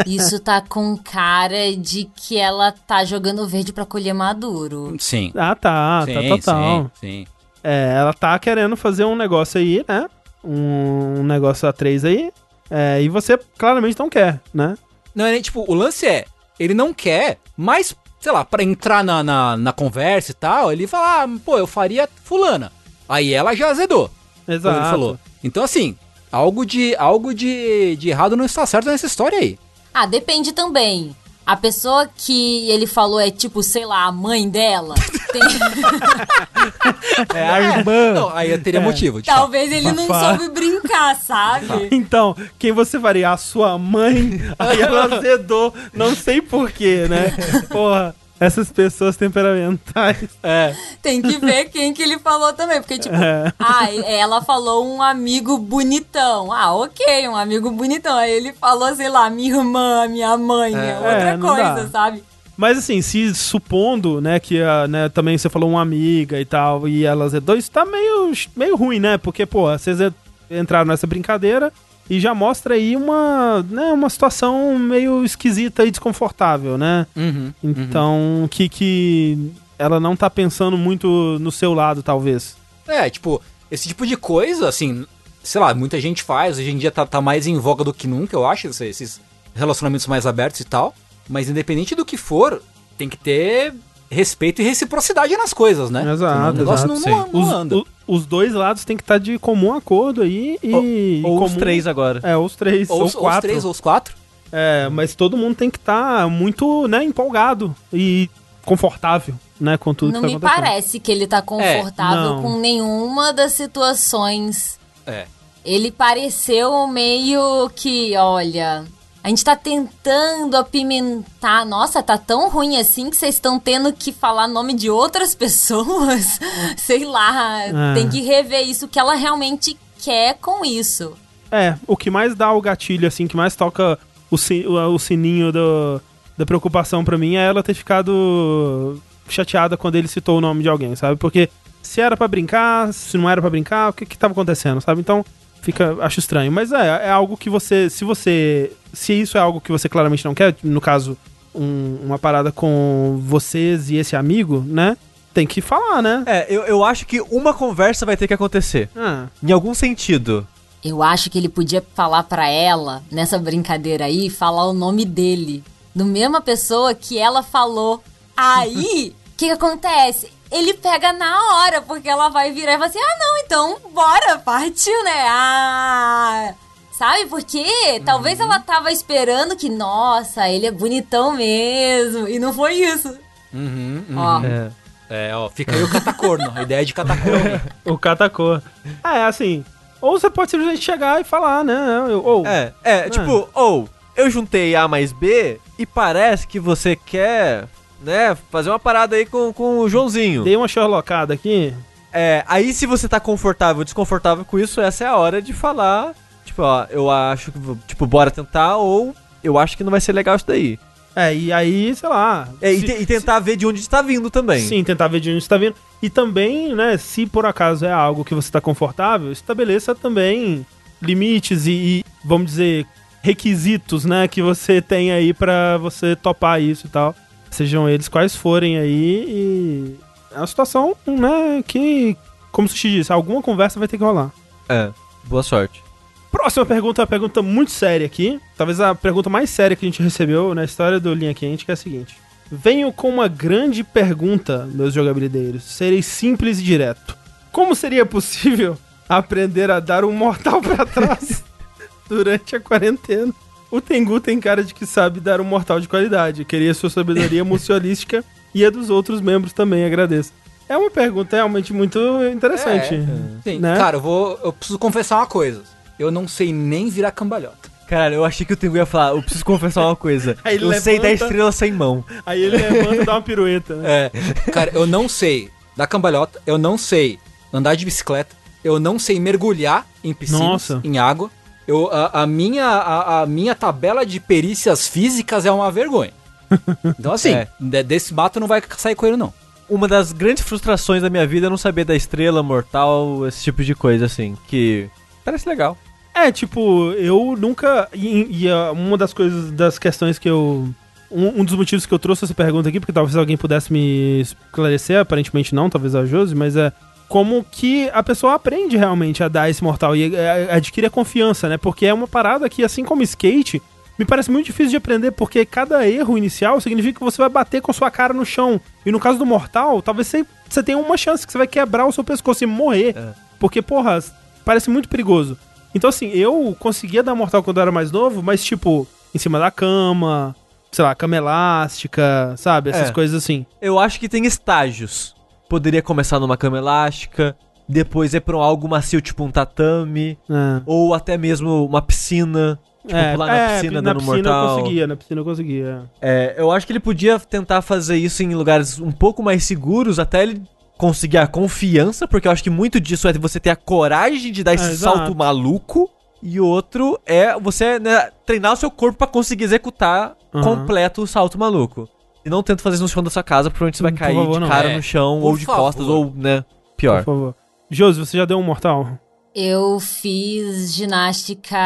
Isso tá com cara de que ela tá jogando verde pra colher maduro. Sim. Ah, tá, sim, tá total. sim, sim. É, ela tá querendo fazer um negócio aí, né? Um, um negócio a três aí. É, e você claramente não quer, né? Não, é nem, tipo, o lance é, ele não quer, mas, sei lá, pra entrar na, na, na conversa e tal, ele fala, ah, pô, eu faria fulana. Aí ela já azedou, Exato. ele falou. Então, assim, algo de algo de, de errado não está certo nessa história aí. Ah, depende também. A pessoa que ele falou é tipo, sei lá, a mãe dela. Tem- [laughs] É a irmã. Não, aí eu teria motivo. de fato. Talvez ele não Fafá. soube brincar, sabe? Então, quem você faria? A sua mãe? Aí ela azedou, não sei porquê, né? [laughs] Porra, essas pessoas temperamentais. [laughs] É. Tem que ver quem que ele falou também. Porque, tipo, É. ah, ela falou um amigo bonitão. Ah, ok, um amigo bonitão. Aí ele falou, sei lá, minha irmã, minha mãe, é, outra É, não coisa, dá. sabe? Mas assim, se supondo, né, que a, né, também você falou uma amiga e tal, e ela azedou, isso tá meio, meio ruim, né? Porque, pô, vocês en- entraram nessa brincadeira e já mostra aí uma, né, uma situação meio esquisita e desconfortável, né? Uhum. Então, que, que ela não tá pensando muito no seu lado, talvez. É, tipo, esse tipo de coisa, assim, sei lá, muita gente faz, hoje em dia tá, tá mais em voga do que nunca, eu acho, esse- esses relacionamentos mais abertos e tal. Mas independente do que for, tem que ter respeito e reciprocidade nas coisas, né? Exato, Senão O negócio exato, não, não, não Os, anda. o- os dois lados têm que estar de comum acordo aí e... Ou os comum- três agora. É, os três, ou, ou, os- ou os quatro. três ou os quatro. É, mas todo mundo tem que estar muito, né, empolgado e confortável, né, com tudo não que me tá acontecendo. parece que ele tá confortável não. com nenhuma das situações. É. Ele pareceu meio que, olha, a gente tá tentando apimentar. Nossa, tá tão ruim assim que vocês estão tendo que falar nome de outras [laughs] pessoas. Sei lá, É. tem que rever isso que ela realmente quer com isso. É, o que mais dá o gatilho, assim, que mais toca o, o, sininho do, da preocupação pra mim é ela ter ficado chateada quando ele citou o nome de alguém, sabe? Porque se era pra brincar, se não era pra brincar, o que que tava acontecendo, sabe? Então, fica, acho estranho. Mas é, é algo que você, se você, se isso é algo que você claramente não quer, no caso, um- uma parada com vocês e esse amigo, né? Tem que falar, né? É, eu, eu acho que uma conversa vai ter que acontecer. Ah, Em algum sentido. Eu acho que ele podia falar pra ela, nessa brincadeira aí, falar o nome dele. Do mesma pessoa que ela falou. Aí, [laughs] o que, que acontece? Ele pega na hora, porque ela vai virar e vai assim: ah, não, então bora, partiu, né? Ah. Sabe por quê? Talvez ela tava esperando que, nossa, ele é bonitão mesmo. E não foi isso. Uhum, uhum. Ó, É. É, ó, fica aí o catacorno, a ideia de catacorno. [laughs] o catacô. É, assim. Ou você pode simplesmente chegar e falar, né? Eu- Ou. É, é, tipo, ou eu juntei A mais B e parece que você quer, né, fazer uma parada aí com, com o Joãozinho. Dei uma Sherlockada aqui. É, aí se você tá confortável ou desconfortável com isso, essa é a hora de falar, tipo, ó, eu acho que, tipo, bora tentar ou eu acho que não vai ser legal isso daí. É, e aí, sei lá. É, e, se- te- e tentar ver de onde está vindo também. Sim, tentar ver de onde está vindo. E também, né, se por acaso é algo que você está confortável, estabeleça também limites e, e, vamos dizer, requisitos, né, que você tem aí pra você topar isso e tal. Sejam eles quais forem aí e é uma situação, né, que, como o Sushi disse, alguma conversa vai ter que rolar. É, boa sorte. Próxima pergunta é uma pergunta muito séria aqui. Talvez a pergunta mais séria que a gente recebeu na história do Linha Quente, que é a seguinte. Venho com uma grande pergunta, meus jogabilideiros. Serei simples e direto. Como seria possível [laughs] aprender a dar um mortal pra trás [laughs] durante a quarentena? O Tengu tem cara de que sabe dar um mortal de qualidade. Queria sua sabedoria [laughs] muciolística e a dos outros membros também, agradeço. É uma pergunta realmente muito interessante. Sim, Né? cara, eu vou. Eu preciso confessar uma coisa. Eu não sei nem virar cambalhota. Caralho, eu achei que o Tengu ia falar, eu preciso confessar uma coisa. Aí ele eu sei da levanta- estrela sem mão. Aí ele levanta e dá uma pirueta. né? É, cara, eu não sei dar cambalhota, eu não sei andar de bicicleta, eu não sei mergulhar em piscinas, Nossa. em água. Eu, a, a minha, a, a minha tabela de perícias físicas é uma vergonha. [laughs] Então, assim, É. de- desse mato não vai sair coelho, não. Uma das grandes frustrações da minha vida é não saber da estrela mortal, esse tipo de coisa, assim, que parece legal. É, tipo, eu nunca. E, e, ah, uma das coisas, das questões que eu. Um, um dos motivos que eu trouxe essa pergunta aqui, porque talvez alguém pudesse me esclarecer, aparentemente não, talvez a Josi, mas é como que a pessoa aprende realmente a dar esse mortal e é, adquire a confiança, né? Porque é uma parada que, assim como skate, me parece muito difícil de aprender, porque cada erro inicial significa que você vai bater com a sua cara no chão. E no caso do mortal, talvez você, você tenha uma chance que você vai quebrar o seu pescoço e morrer. É. Porque, porra, parece muito perigoso. Então, assim, eu conseguia dar mortal quando eu era mais novo, mas, tipo, em cima da cama, sei lá, cama elástica, sabe? Essas É. coisas assim. Eu acho que tem estágios. Poderia começar numa cama elástica, depois ir pra um algo macio, tipo um tatame, É. ou até mesmo uma piscina. Tipo, é, pular na é, piscina na dando piscina mortal. eu conseguia, na piscina eu conseguia. É, eu acho que ele podia tentar fazer isso em lugares um pouco mais seguros, até ele conseguir a confiança, porque eu acho que muito disso é você ter a coragem de dar esse É, exato. salto maluco. E outro é você né, treinar o seu corpo pra conseguir executar Aham. completo o salto maluco. E não tenta fazer isso no chão da sua casa, provavelmente você vai Por cair favor, de não. cara É, no chão, por ou de favor. costas, ou, né, Por pior. favor. Josi, você já deu um mortal? eu fiz ginástica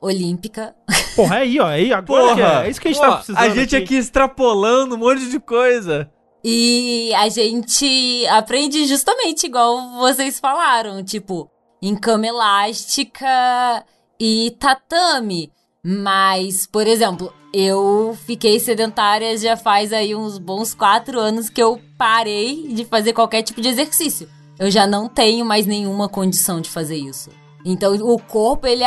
olímpica. [laughs] Porra, é aí, ó. É, aí, agora que é, é isso que a gente tá Porra, precisando. A gente aqui extrapolando um monte de coisa. E a gente aprende justamente igual vocês falaram, tipo, em cama elástica e tatame. Mas, por exemplo, eu fiquei sedentária já faz aí uns bons quatro anos que eu parei de fazer qualquer tipo de exercício. Eu já não tenho mais nenhuma condição de fazer isso. Então, o corpo, ele...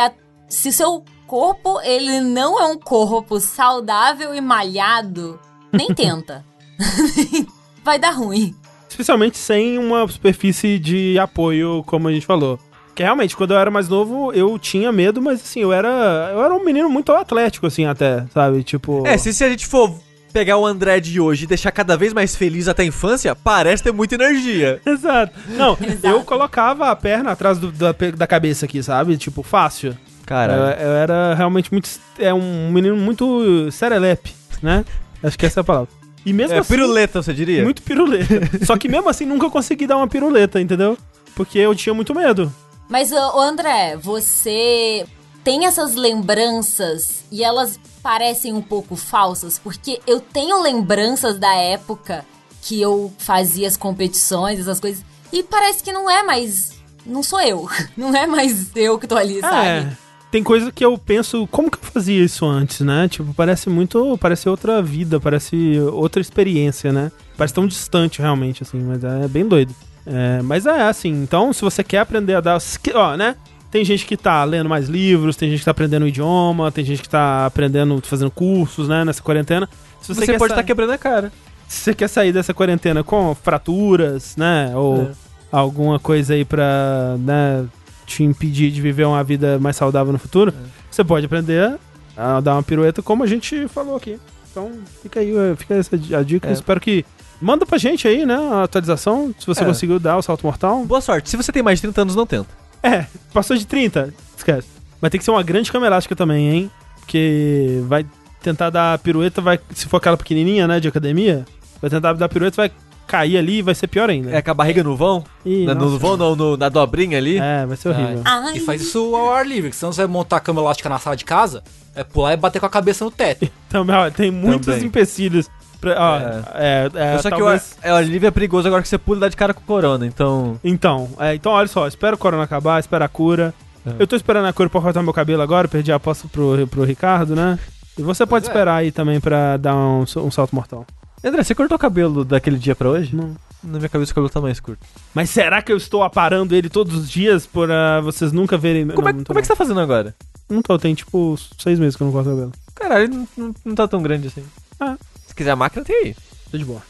Se seu corpo, ele não é um corpo saudável e malhado, nem tenta. [laughs] Vai dar ruim. Especialmente sem uma superfície de apoio, como a gente falou. Que realmente, quando eu era mais novo, eu tinha medo, mas assim, eu era. Eu era um menino muito atlético, assim, até, sabe? Tipo. É, se, se a gente for pegar o André de hoje e deixar cada vez mais feliz até a infância, parece ter muita energia. [laughs] Exato. Não, Exato. eu colocava a perna atrás do- da, da cabeça aqui, sabe? Tipo, fácil. Eu, Cara, eu era realmente muito. É um menino muito serelepe, né? Acho que essa é a palavra. E mesmo É, assim, piruleta, você diria? muito piruleta. Só que mesmo assim nunca consegui dar uma piruleta, entendeu? Porque eu tinha muito medo. Mas, ô, André, você tem essas lembranças e elas parecem um pouco falsas? Porque eu tenho lembranças da época que eu fazia as competições, essas coisas, e parece que não é mais. Não sou eu. [laughs] Não é mais eu que tô ali, sabe? É. Tem coisa que eu penso, como que eu fazia isso antes, né? Tipo, parece muito. Parece outra vida, parece outra experiência, né? Parece tão distante realmente, assim, mas é bem doido. É, mas é assim, então, se você quer aprender a dar. Ó, né? Tem gente que tá lendo mais livros, tem gente que tá aprendendo um idioma, tem gente que tá aprendendo, fazendo cursos, né, nessa quarentena. Se Você, quer pode estar quebrando a cara. se você quer sair dessa quarentena com fraturas, né? Ou É. alguma coisa aí pra né, te impedir de viver uma vida mais saudável no futuro, você pode aprender a dar uma pirueta como a gente falou aqui. Então fica aí, fica essa a dica. É. Espero que. Manda pra gente aí, né? A atualização, se você É. conseguiu dar o salto mortal. Boa sorte. Se você tem mais de 30 anos, não tenta. É, passou de 30, esquece. Vai ter que ser uma grande cama elástica também, hein? Porque vai tentar dar a pirueta, vai, se for aquela pequenininha, né, de academia, vai tentar dar pirueta, vai cair ali e vai ser pior ainda. É com a barriga no vão? Ih, Na- no vão, não, no- na dobrinha ali. É, vai ser horrível. Ai. E faz isso ao ar livre, que senão você vai montar a cama elástica na sala de casa, é pular e bater com a cabeça no teto. [laughs] Também, ó, tem muitos Também. empecilhos. Pra, ó, é, é, Só que talvez- o, é, o Olivia é perigoso agora que você pula e dá de cara com corona, então... Então, é, então, olha só, espera o corona acabar, espera a cura. É. Eu tô esperando a cura pra cortar meu cabelo agora, perdi a aposta pro, pro Ricardo, né? E você pode é. esperar aí também pra dar um, um salto mortal. André, você cortou o cabelo daquele dia pra hoje? Não. Na minha cabeça o cabelo tá mais curto. Mas será que eu estou aparando ele todos os dias pra vocês nunca verem? Como, não, é, não como é que você tá fazendo agora? não. Tô, tem tipo seis meses que eu não corto cabelo. Caralho, não, não, não tá tão grande assim. Ah. Se quiser a máquina, tem aí. Tô de boa.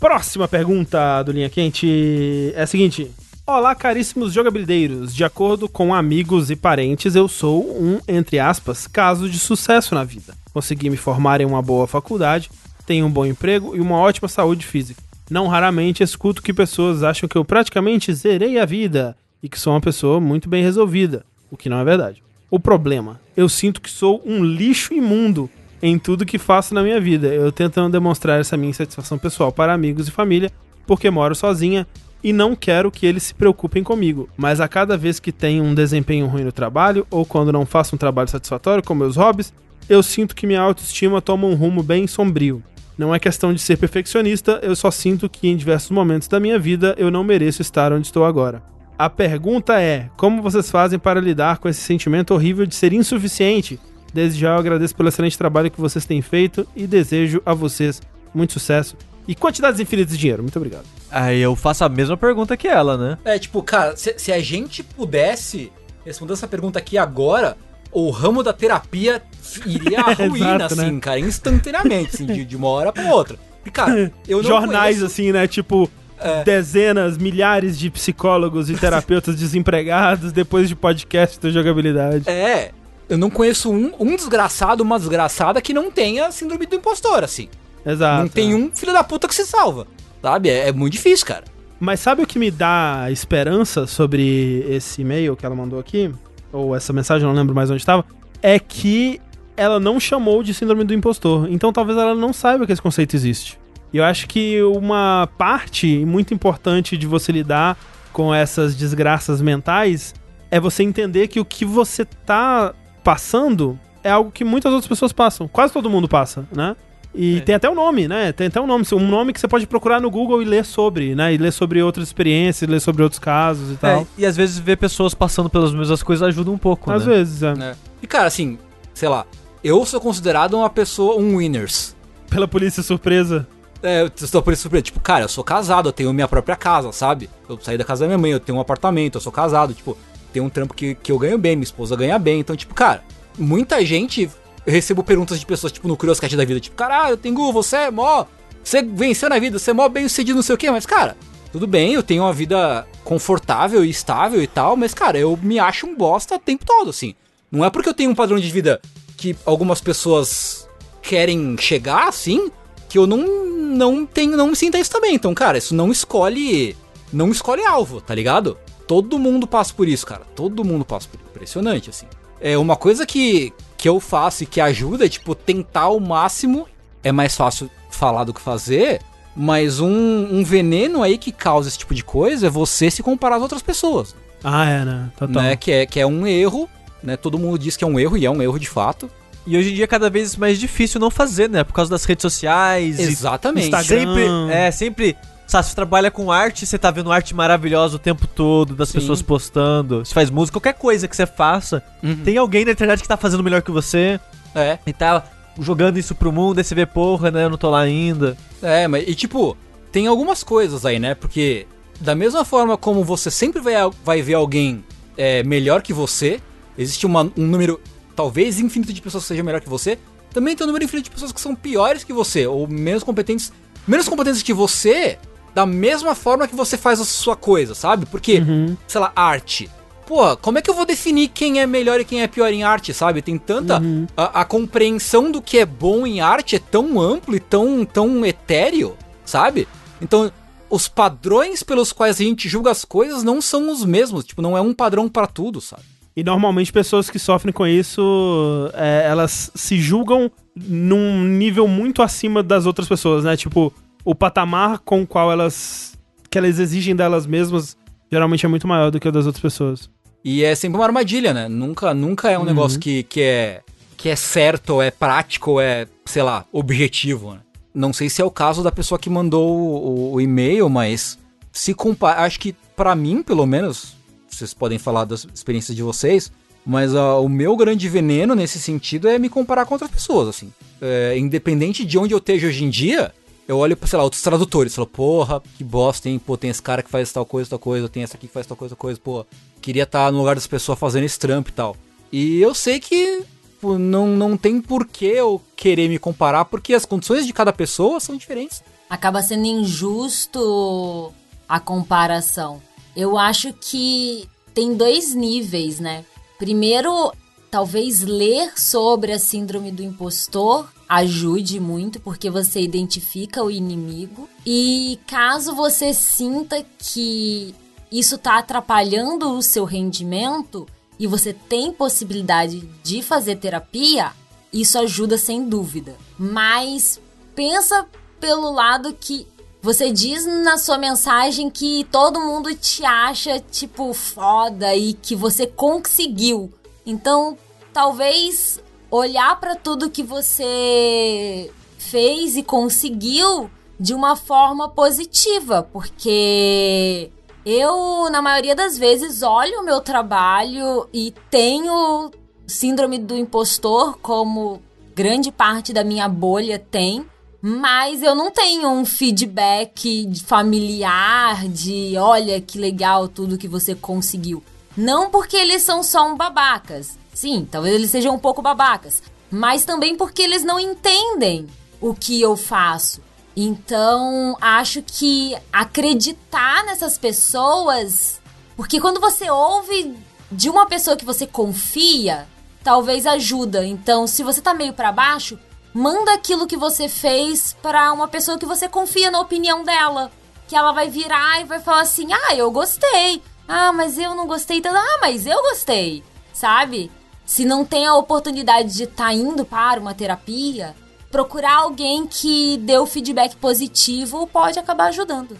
Próxima pergunta do Linha Quente é a seguinte. Olá, caríssimos jogabilideiros. De acordo com amigos e parentes, eu sou um, entre aspas, caso de sucesso na vida. Consegui me formar em uma boa faculdade, tenho um bom emprego e uma ótima saúde física. Não raramente escuto que pessoas acham que eu praticamente zerei a vida e que sou uma pessoa muito bem resolvida, o que não é verdade. O problema, eu sinto que sou um lixo imundo em tudo que faço na minha vida. Eu tentando demonstrar essa minha insatisfação pessoal para amigos e família, porque moro sozinha e não quero que eles se preocupem comigo. Mas a cada vez que tenho um desempenho ruim no trabalho, ou quando não faço um trabalho satisfatório com meus hobbies, eu sinto que minha autoestima toma um rumo bem sombrio. Não é questão de ser perfeccionista, eu só sinto que em diversos momentos da minha vida eu não mereço estar onde estou agora. A pergunta é: como vocês fazem para lidar com esse sentimento horrível de ser insuficiente? Desde já eu agradeço pelo excelente trabalho que vocês têm feito e desejo a vocês muito sucesso e quantidades infinitas de dinheiro. Muito obrigado. Aí eu faço a mesma pergunta que ela, né? É, tipo, cara, se, se a gente pudesse responder essa pergunta aqui agora, o ramo da terapia iria [laughs] à ruína, Exato, né? assim, cara, instantaneamente, assim, de, de uma hora pra outra. E, cara, eu não Jornais conheço- assim, né? Tipo, É. dezenas, milhares de psicólogos e terapeutas [laughs] desempregados depois de podcast da jogabilidade. É, eu não conheço um, um desgraçado, uma desgraçada que não tenha síndrome do impostor, assim. Exato. não tem um filho da puta que se salva, sabe? É, é muito difícil, cara. Mas sabe o que me dá esperança sobre esse e-mail que ela mandou aqui? Ou essa mensagem, não lembro mais onde estava. É que ela não chamou de síndrome do impostor. Então talvez ela não saiba que esse conceito existe. E eu acho que uma parte muito importante de você lidar com essas desgraças mentais é você entender que o que você tá passando é algo que muitas outras pessoas passam. Quase todo mundo passa, né? E É. tem até o nome, né? Tem até um nome, um nome que você pode procurar no Google e ler sobre, né? E ler sobre outras experiências, ler sobre outros casos e tal. É, e às vezes ver pessoas passando pelas mesmas coisas ajuda um pouco, Às né? vezes, é. né? E, cara, assim, sei lá, eu sou considerado uma pessoa, um winners. Pela polícia surpresa. É, eu estou por isso surpreso. Tipo, cara, eu sou casado, eu tenho minha própria casa, sabe? Eu saí da casa da minha mãe, eu tenho um apartamento, eu sou casado, tipo, tenho um trampo que, que eu ganho bem, minha esposa ganha bem. Então, tipo, cara, muita gente. Recebo perguntas de pessoas, tipo, no Curioscat da vida, tipo, caralho, Tengu, você é mó. Você venceu na vida, você é mó bem sucedido, não sei o quê, mas, cara, tudo bem, eu tenho uma vida confortável e estável e tal, mas, cara, eu me acho um bosta o tempo todo, assim. Não é porque eu tenho um padrão de vida que algumas pessoas querem chegar, assim, que eu não, não tenho, não me sinta isso também. Então, cara, isso não escolhe. Não escolhe alvo, tá ligado? Todo mundo passa por isso, cara. Todo mundo passa por isso. Impressionante, assim. É uma coisa que, que eu faço e que ajuda é, tipo, tentar ao máximo é mais fácil falar do que fazer, mas um, um veneno aí que causa esse tipo de coisa é você se comparar às outras pessoas. Ah, é, né? Total. Né? Que, é, que é um erro, né? Todo mundo diz que é um erro e é um erro de fato. E hoje em dia é cada vez mais difícil não fazer, né? Por causa das redes sociais. Exatamente. Instagram. Sempre, é, sempre. Sabe, você trabalha com arte, você tá vendo arte maravilhosa o tempo todo, das Sim. pessoas postando. Você faz música, qualquer coisa que você faça, Uhum. tem alguém na internet que tá fazendo melhor que você É, e tá jogando isso pro mundo, aí você vê, porra, né? Eu não tô lá ainda. é, mas e tipo, tem algumas coisas aí, né? Porque da mesma forma como você sempre vai, vai ver alguém é, melhor que você, existe uma- um número talvez infinito de pessoas que sejam melhor que você, também tem um número infinito de pessoas que são piores que você, ou menos competentes, menos competentes que você, da mesma forma que você faz a sua coisa, sabe? Porque, Uhum. sei lá, arte. Pô, como é que eu vou definir quem é melhor e quem é pior em arte, sabe? Tem tanta. Uhum. A, a compreensão do que é bom em arte é tão amplo e tão, tão etéreo, sabe? Então, os padrões pelos quais a gente julga as coisas não são os mesmos. Tipo, não é um padrão pra tudo, sabe? E normalmente pessoas que sofrem com isso, é, elas se julgam num nível muito acima das outras pessoas, né? Tipo, o patamar com o qual elas. que elas exigem delas mesmas geralmente é muito maior do que o das outras pessoas. E é sempre uma armadilha, né? Nunca, nunca é um negócio que, que, é, que é certo, ou é prático, ou é, sei lá, objetivo, né? Não sei se é o caso da pessoa que mandou o, o e-mail, mas se compara. Acho que pra mim, pelo menos, vocês podem falar das experiências de vocês, mas ah, o meu grande veneno nesse sentido é me comparar com outras pessoas, assim. É, independente de onde eu esteja hoje em dia, eu olho sei lá, outros tradutores, falo, porra, que bosta, hein? Pô, tem esse cara que faz tal coisa, tal coisa, tem essa aqui que faz tal coisa, tal coisa, pô, queria estar no lugar das pessoas fazendo esse trampo e tal. E eu sei que pô, não, não tem por que eu querer me comparar, porque as condições de cada pessoa são diferentes. acaba sendo injusto a comparação. Eu acho que tem dois níveis, né? Primeiro, talvez ler sobre a síndrome do impostor ajude muito, porque você identifica o inimigo. E caso você sinta que isso tá atrapalhando o seu rendimento e você tem possibilidade de fazer terapia, isso ajuda sem dúvida. Mas pensa pelo lado que você diz na sua mensagem que todo mundo te acha tipo foda e que você conseguiu. Então, talvez olhar para tudo que você fez e conseguiu de uma forma positiva, porque eu, na maioria das vezes, olho o meu trabalho e tenho síndrome do impostor, como grande parte da minha bolha tem, mas eu não tenho um feedback familiar de olha que legal tudo que você conseguiu. Não porque eles são só um babacas. Sim, talvez eles sejam um pouco babacas, mas também porque eles não entendem o que eu faço. Então, acho que acreditar nessas pessoas, porque quando você ouve de uma pessoa que você confia, talvez ajuda. Então, se você tá meio para baixo, manda aquilo que você fez para uma pessoa que você confia na opinião dela, que ela vai virar e vai falar assim: "Ah, eu gostei. Ah, mas eu não gostei tanto. Ah, mas eu gostei." Sabe? Se não tem a oportunidade de estar tá indo para uma terapia, procurar alguém que deu feedback positivo pode acabar ajudando.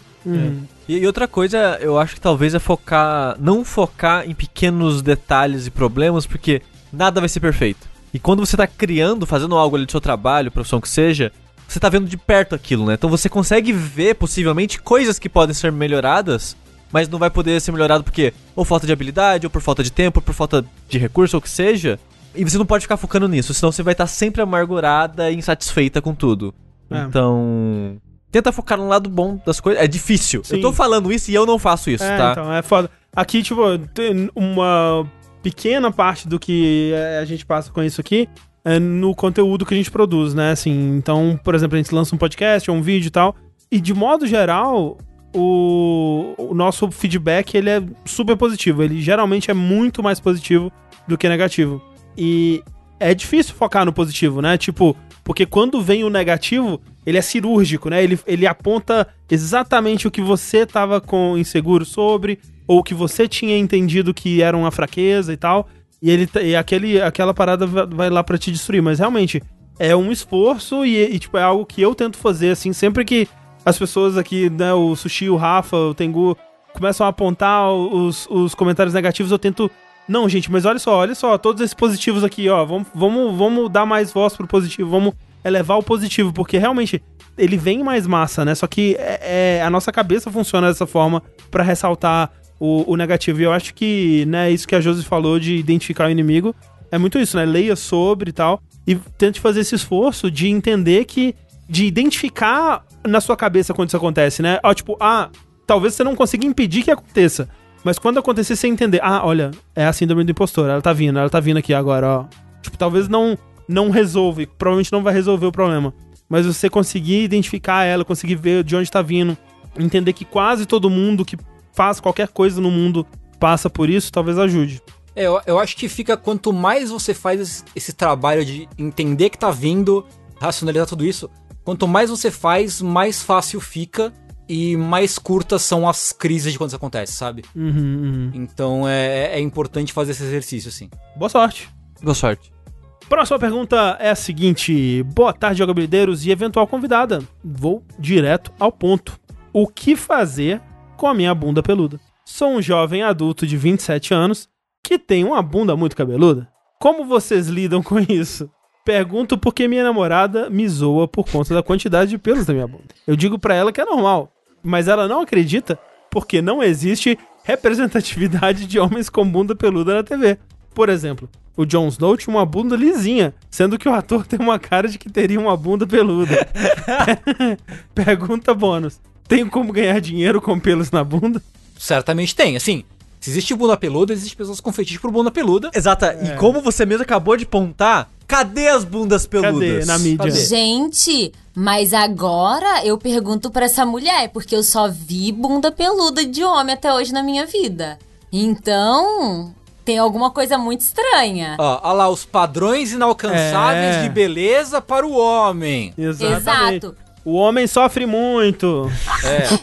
E, e outra coisa, eu acho que talvez é focar. Não focar em pequenos detalhes e problemas, porque nada vai ser perfeito. E quando você tá criando, fazendo algo ali do seu trabalho, profissão que seja, você tá vendo de perto aquilo, né? Então você consegue ver, possivelmente, coisas que podem ser melhoradas, mas não vai poder ser melhorado porque ou falta de habilidade, ou por falta de tempo, ou por falta de recurso, ou o que seja. E você não pode ficar focando nisso, senão você vai estar sempre amargurada e insatisfeita com tudo. É. Então. Tenta focar no lado bom das coisas. É difícil. Sim. Eu tô falando isso e eu não faço isso, É, tá? então, é foda. Aqui, tipo, tem uma pequena parte do que é, a gente passa com isso aqui é no conteúdo que a gente produz, né? Assim, então, por exemplo, a gente lança um podcast ou um vídeo e tal. E de modo geral, o, o nosso feedback ele é super positivo. Ele geralmente é muito mais positivo do que negativo. E é difícil focar no positivo, né? Tipo, porque quando vem o negativo, ele é cirúrgico, né? Ele, ele aponta exatamente o que você tava com inseguro sobre, ou o que você tinha entendido que era uma fraqueza e tal. E ele e aquele, aquela parada va- vai lá pra te destruir. Mas realmente, é um esforço e, e, tipo, é algo que eu tento fazer, assim, sempre que as pessoas aqui, né, o Sushi, o Rafa, o Tengu, começam a apontar os, os comentários negativos, eu tento. Não, gente, mas olha só, olha só, todos esses positivos aqui, ó. Vamos, vamos, vamos dar mais voz pro positivo, vamos elevar o positivo, porque realmente ele vem mais massa, né? Só que é, é a nossa cabeça funciona dessa forma para ressaltar o, o, negativo. E eu acho que, né, isso que a Josi falou de identificar o inimigo é muito isso, né? Leia sobre e tal. E tente fazer esse esforço de entender que. de identificar na sua cabeça quando isso acontece, né? Ó, tipo, ah, talvez você não consiga impedir que aconteça. Mas quando acontecer, você entender, ah, olha, é a síndrome do impostor, ela tá vindo, ela tá vindo aqui agora, ó. Tipo, talvez não não resolve, provavelmente não vai resolver o problema. Mas você conseguir identificar ela, conseguir ver de onde tá vindo, entender que quase todo mundo que faz qualquer coisa no mundo passa por isso, talvez ajude. É, eu, eu acho que fica quanto mais você faz esse, esse trabalho de entender que tá vindo, racionalizar tudo isso, quanto mais você faz, mais fácil fica e mais curtas são as crises de quando isso acontece, sabe? Uhum, uhum. Então é, é importante fazer esse exercício, assim. Boa sorte. Boa sorte. Próxima pergunta é a seguinte: Boa tarde, jogabilideiros e eventual convidada. Vou direto ao ponto. O que fazer com a minha bunda peluda? Sou um jovem adulto de 27 anos que tem uma bunda muito cabeluda. Como vocês lidam com isso? Pergunto porque minha namorada me zoa por conta da quantidade de pelos da minha bunda. Eu digo para ela que é normal, mas ela não acredita porque não existe representatividade de homens com bunda peluda na TV. Por exemplo, o Jon Snow tinha uma bunda lisinha, sendo que o ator tem uma cara de que teria uma bunda peluda. [laughs] Pergunta bônus: tem como ganhar dinheiro com pelos na bunda? Certamente tem, assim. Se existe bunda peluda, existe pessoas com fetiche por bunda peluda. Exata. É. E como você mesmo acabou de pontar, cadê as bundas peludas? Cadê na mídia? Cadê? Gente, mas agora eu pergunto para essa mulher, porque eu só vi bunda peluda de homem até hoje na minha vida. Então, tem alguma coisa muito estranha. Ó, olha lá, os padrões inalcançáveis é. de beleza para o homem. Exatamente. Exato. O homem sofre muito.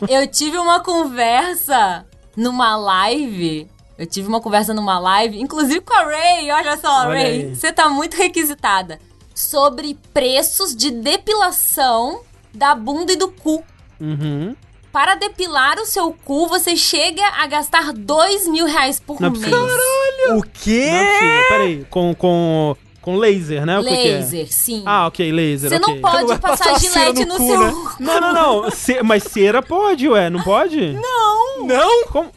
É. Eu tive uma conversa numa live. Eu tive uma conversa numa live, inclusive com a Ray. Olha só, olha Ray, você tá muito requisitada. Sobre preços de depilação da bunda e do cu. Uhum. Para depilar o seu cu, você chega a gastar dois mil reais por Não mês. Caralho! O quê? Não é. Peraí, com, com, com laser, né? Laser, o que que é? sim. Ah, ok, laser. Você okay. não pode não passar, passar gilete no, no cu, seu. Né? Não, não, não. Ce... Mas cera pode, ué, não pode? Não. Não? Como?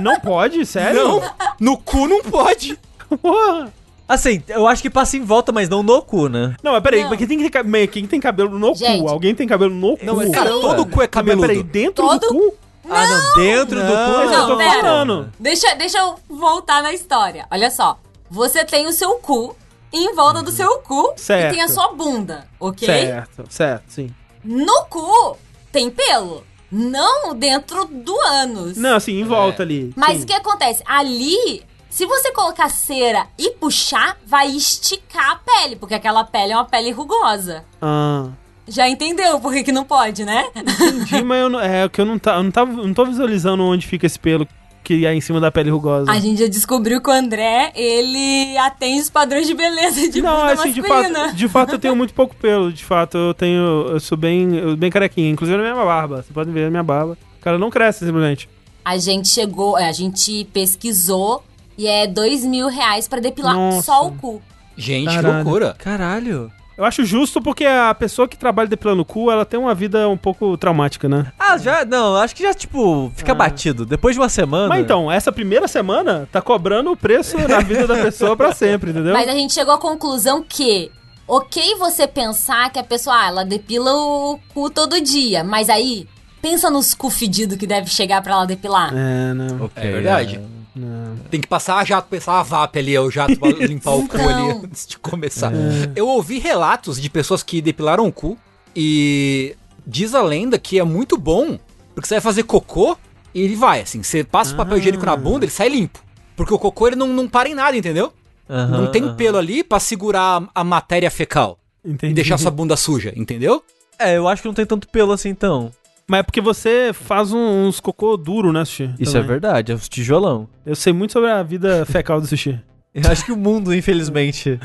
Não pode? Sério? Não. No cu não pode. Porra. Assim, eu acho que passa em volta, mas não no cu, né? Não, mas peraí, mas quem tem, quem tem cabelo no Gente. cu? Alguém tem cabelo no Não, mas cu? cara, todo cu é cabeludo. Mas peraí, dentro Todo- do cu? Ah, não, dentro do cu. Não, eu tô pera. falando. Deixa, deixa eu voltar na história. Olha só. Você tem o seu cu. Em volta do seu cu Certo. e tem a sua bunda, ok? Certo, certo, sim. No cu tem pelo. Não dentro do ânus. Não, assim, em volta ali. Mas sim. o que acontece? Ali, se você colocar cera e puxar, vai esticar a pele, porque aquela pele é uma pele rugosa. Ah, Já entendeu por que, que não pode, né? entendi, mas eu não, é que eu não, tá, eu não, tava, não tô visualizando onde fica esse pelo que é em cima da pele rugosa. A gente já descobriu que o André, ele atende os padrões de beleza de não, bunda assim, de fato, de fato eu tenho muito pouco pelo. De fato, eu tenho. Eu sou bem, eu- bem carequinha. Inclusive na minha barba. Vocês podem ver a minha barba. O cara não cresce simplesmente. A gente chegou, a gente pesquisou e é dois mil reais pra depilar Nossa. só o cu. Gente, que Caralho. loucura. Caralho. Eu acho justo porque a pessoa que trabalha depilando o cu, ela tem uma vida um pouco traumática, né? Ah, já. Não, acho que já, tipo, fica Ah. batido. Depois de uma semana. Mas então, essa primeira semana tá cobrando o preço na vida da pessoa pra sempre, entendeu? Mas a gente chegou à conclusão que, ok você pensar que a pessoa, ah, ela depila o cu todo dia, mas aí, pensa nos cu fedidos que deve chegar pra ela depilar. É, não. Ok, É verdade. Não. Tem que passar a jato, pensar a VAP ali, o jato pra [laughs] limpar o cu ali antes de começar. Eu ouvi relatos de pessoas que depilaram o cu e diz a lenda que é muito bom, porque você vai fazer cocô e ele vai, assim, você passa o papel Ah. higiênico na bunda, ele sai limpo. Porque o cocô ele não, não para em nada, entendeu? Aham, não tem aham. pelo ali pra segurar a, a matéria fecal Entendi. e deixar sua bunda suja, entendeu? É, eu acho que não tem tanto pelo assim, então. Mas é porque você faz uns cocô duro, né, Sushi? Isso Também. é verdade, é os tijolão. Eu sei muito sobre a vida [laughs] fecal do Sushi. Eu acho que o mundo, infelizmente.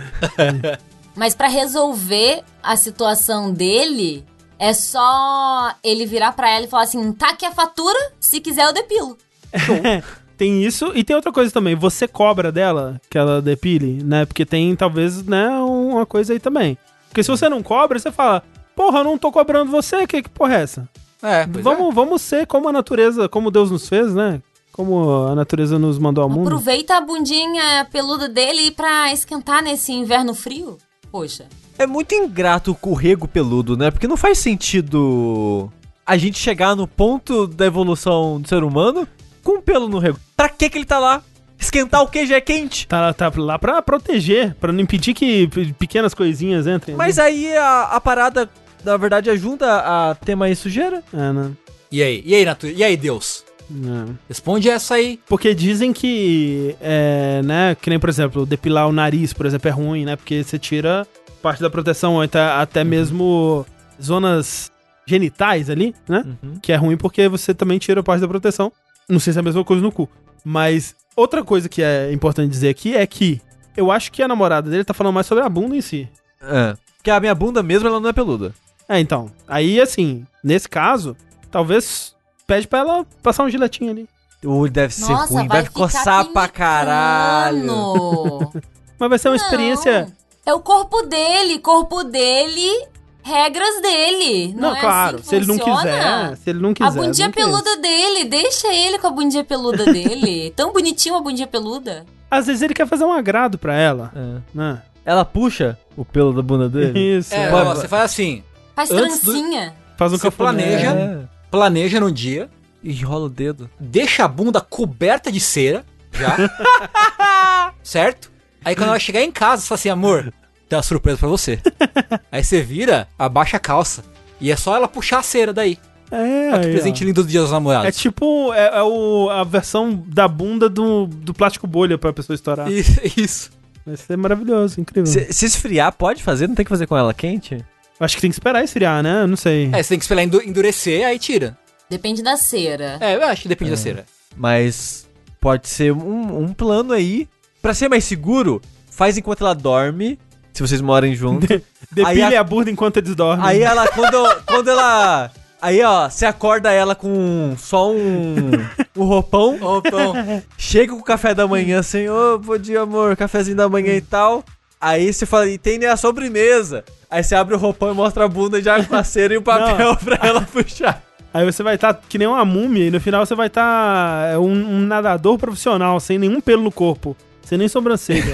[laughs] Mas pra resolver a situação dele, é só ele virar pra ela e falar assim: tá aqui a fatura, se quiser eu depilo. [laughs] Tem isso e tem outra coisa também. Você cobra dela que ela depile, né? Porque tem talvez, né, uma coisa aí também. Porque se você não cobra, você fala, porra, eu não tô cobrando você, que, que porra é essa? É, vamos, vamos ser como a natureza, como Deus nos fez, né? Como a natureza nos mandou ao mundo. Aproveita a bundinha peluda dele pra esquentar nesse inverno frio. Poxa. É muito ingrato o rego peludo, né? Porque não faz sentido a gente chegar no ponto da evolução do ser humano com um pelo no rego. Pra que que ele tá lá? Esquentar o que já é quente. Tá, tá lá pra proteger, pra não impedir que pe- pequenas coisinhas entrem. Mas aí a, a parada, na verdade, ajuda a ter mais sujeira. É, né? E aí? E aí, Natu? E aí, Deus? É. Responde essa aí. Porque dizem que, é, né, que nem, por exemplo, depilar o nariz, por exemplo, é ruim, né? Porque você tira parte da proteção, ou até, até mesmo zonas genitais ali, né? Que é ruim porque você também tira parte da proteção. Não sei se é a mesma coisa no cu. Mas outra coisa que é importante dizer aqui é que eu acho que a namorada dele tá falando mais sobre a bunda em si. É. Porque a minha bunda mesmo, ela não é peluda. É, então. Aí, assim, nesse caso, talvez pede pra ela passar um giletinho ali. Ui, deve ser Nossa, ruim, vai vai coçar pra caralho. [laughs] Mas vai ser uma Não, experiência. É o corpo dele, corpo dele, regras dele. Não, Não, é claro. assim se ele não quiser, se ele não quiser. A bundinha não quer. peluda dele, deixa ele com a bundinha peluda dele. [laughs] Tão bonitinho a bundinha peluda. Às vezes ele quer fazer um agrado pra ela, É. né? Ela puxa o pelo da bunda dele? Isso. É, é. ó, você faz assim, Faz Antes do- trancinha. Faz um você cafuné. planeja. É. planeja num dia, E rola o dedo. deixa a bunda coberta de cera, já. [laughs] certo? Aí quando ela chegar em casa, você fala assim, amor, tem uma surpresa pra você. [laughs] Aí você vira, abaixa a calça. E é só ela puxar a cera daí. É, Olha que aí, presente ó. lindo do dia dos namorados. É tipo é, é o, a versão da bunda do, do plástico bolha pra pessoa estourar. Isso, [laughs] isso. Vai ser maravilhoso, incrível. Se, se esfriar, pode fazer? Não tem que fazer com ela quente? Acho que tem que esperar esfriar, né? Eu Não sei. É, você tem que esperar endu- endurecer, aí tira. Depende da cera. É, eu acho que depende da cera. Mas pode ser um, um plano aí. Pra ser mais seguro, faz enquanto ela dorme. Se vocês morem junto. [laughs] Depile aí a- a... bunda enquanto eles dormem. aí ela, quando, quando ela. Aí, ó, você acorda ela com só um, um roupão. [laughs] Ô, pão. Chega com o café da manhã assim, ô, bom dia, amor, cafezinho da manhã e tal. Aí você fala, e tem né, a sobremesa. Aí você abre o roupão e mostra a bunda já com a cera e o papel [laughs] pra ela puxar. Aí você vai estar que nem uma múmia e no final você vai estar um, um nadador profissional, sem nenhum pelo no corpo. Sem nem sobrancelha.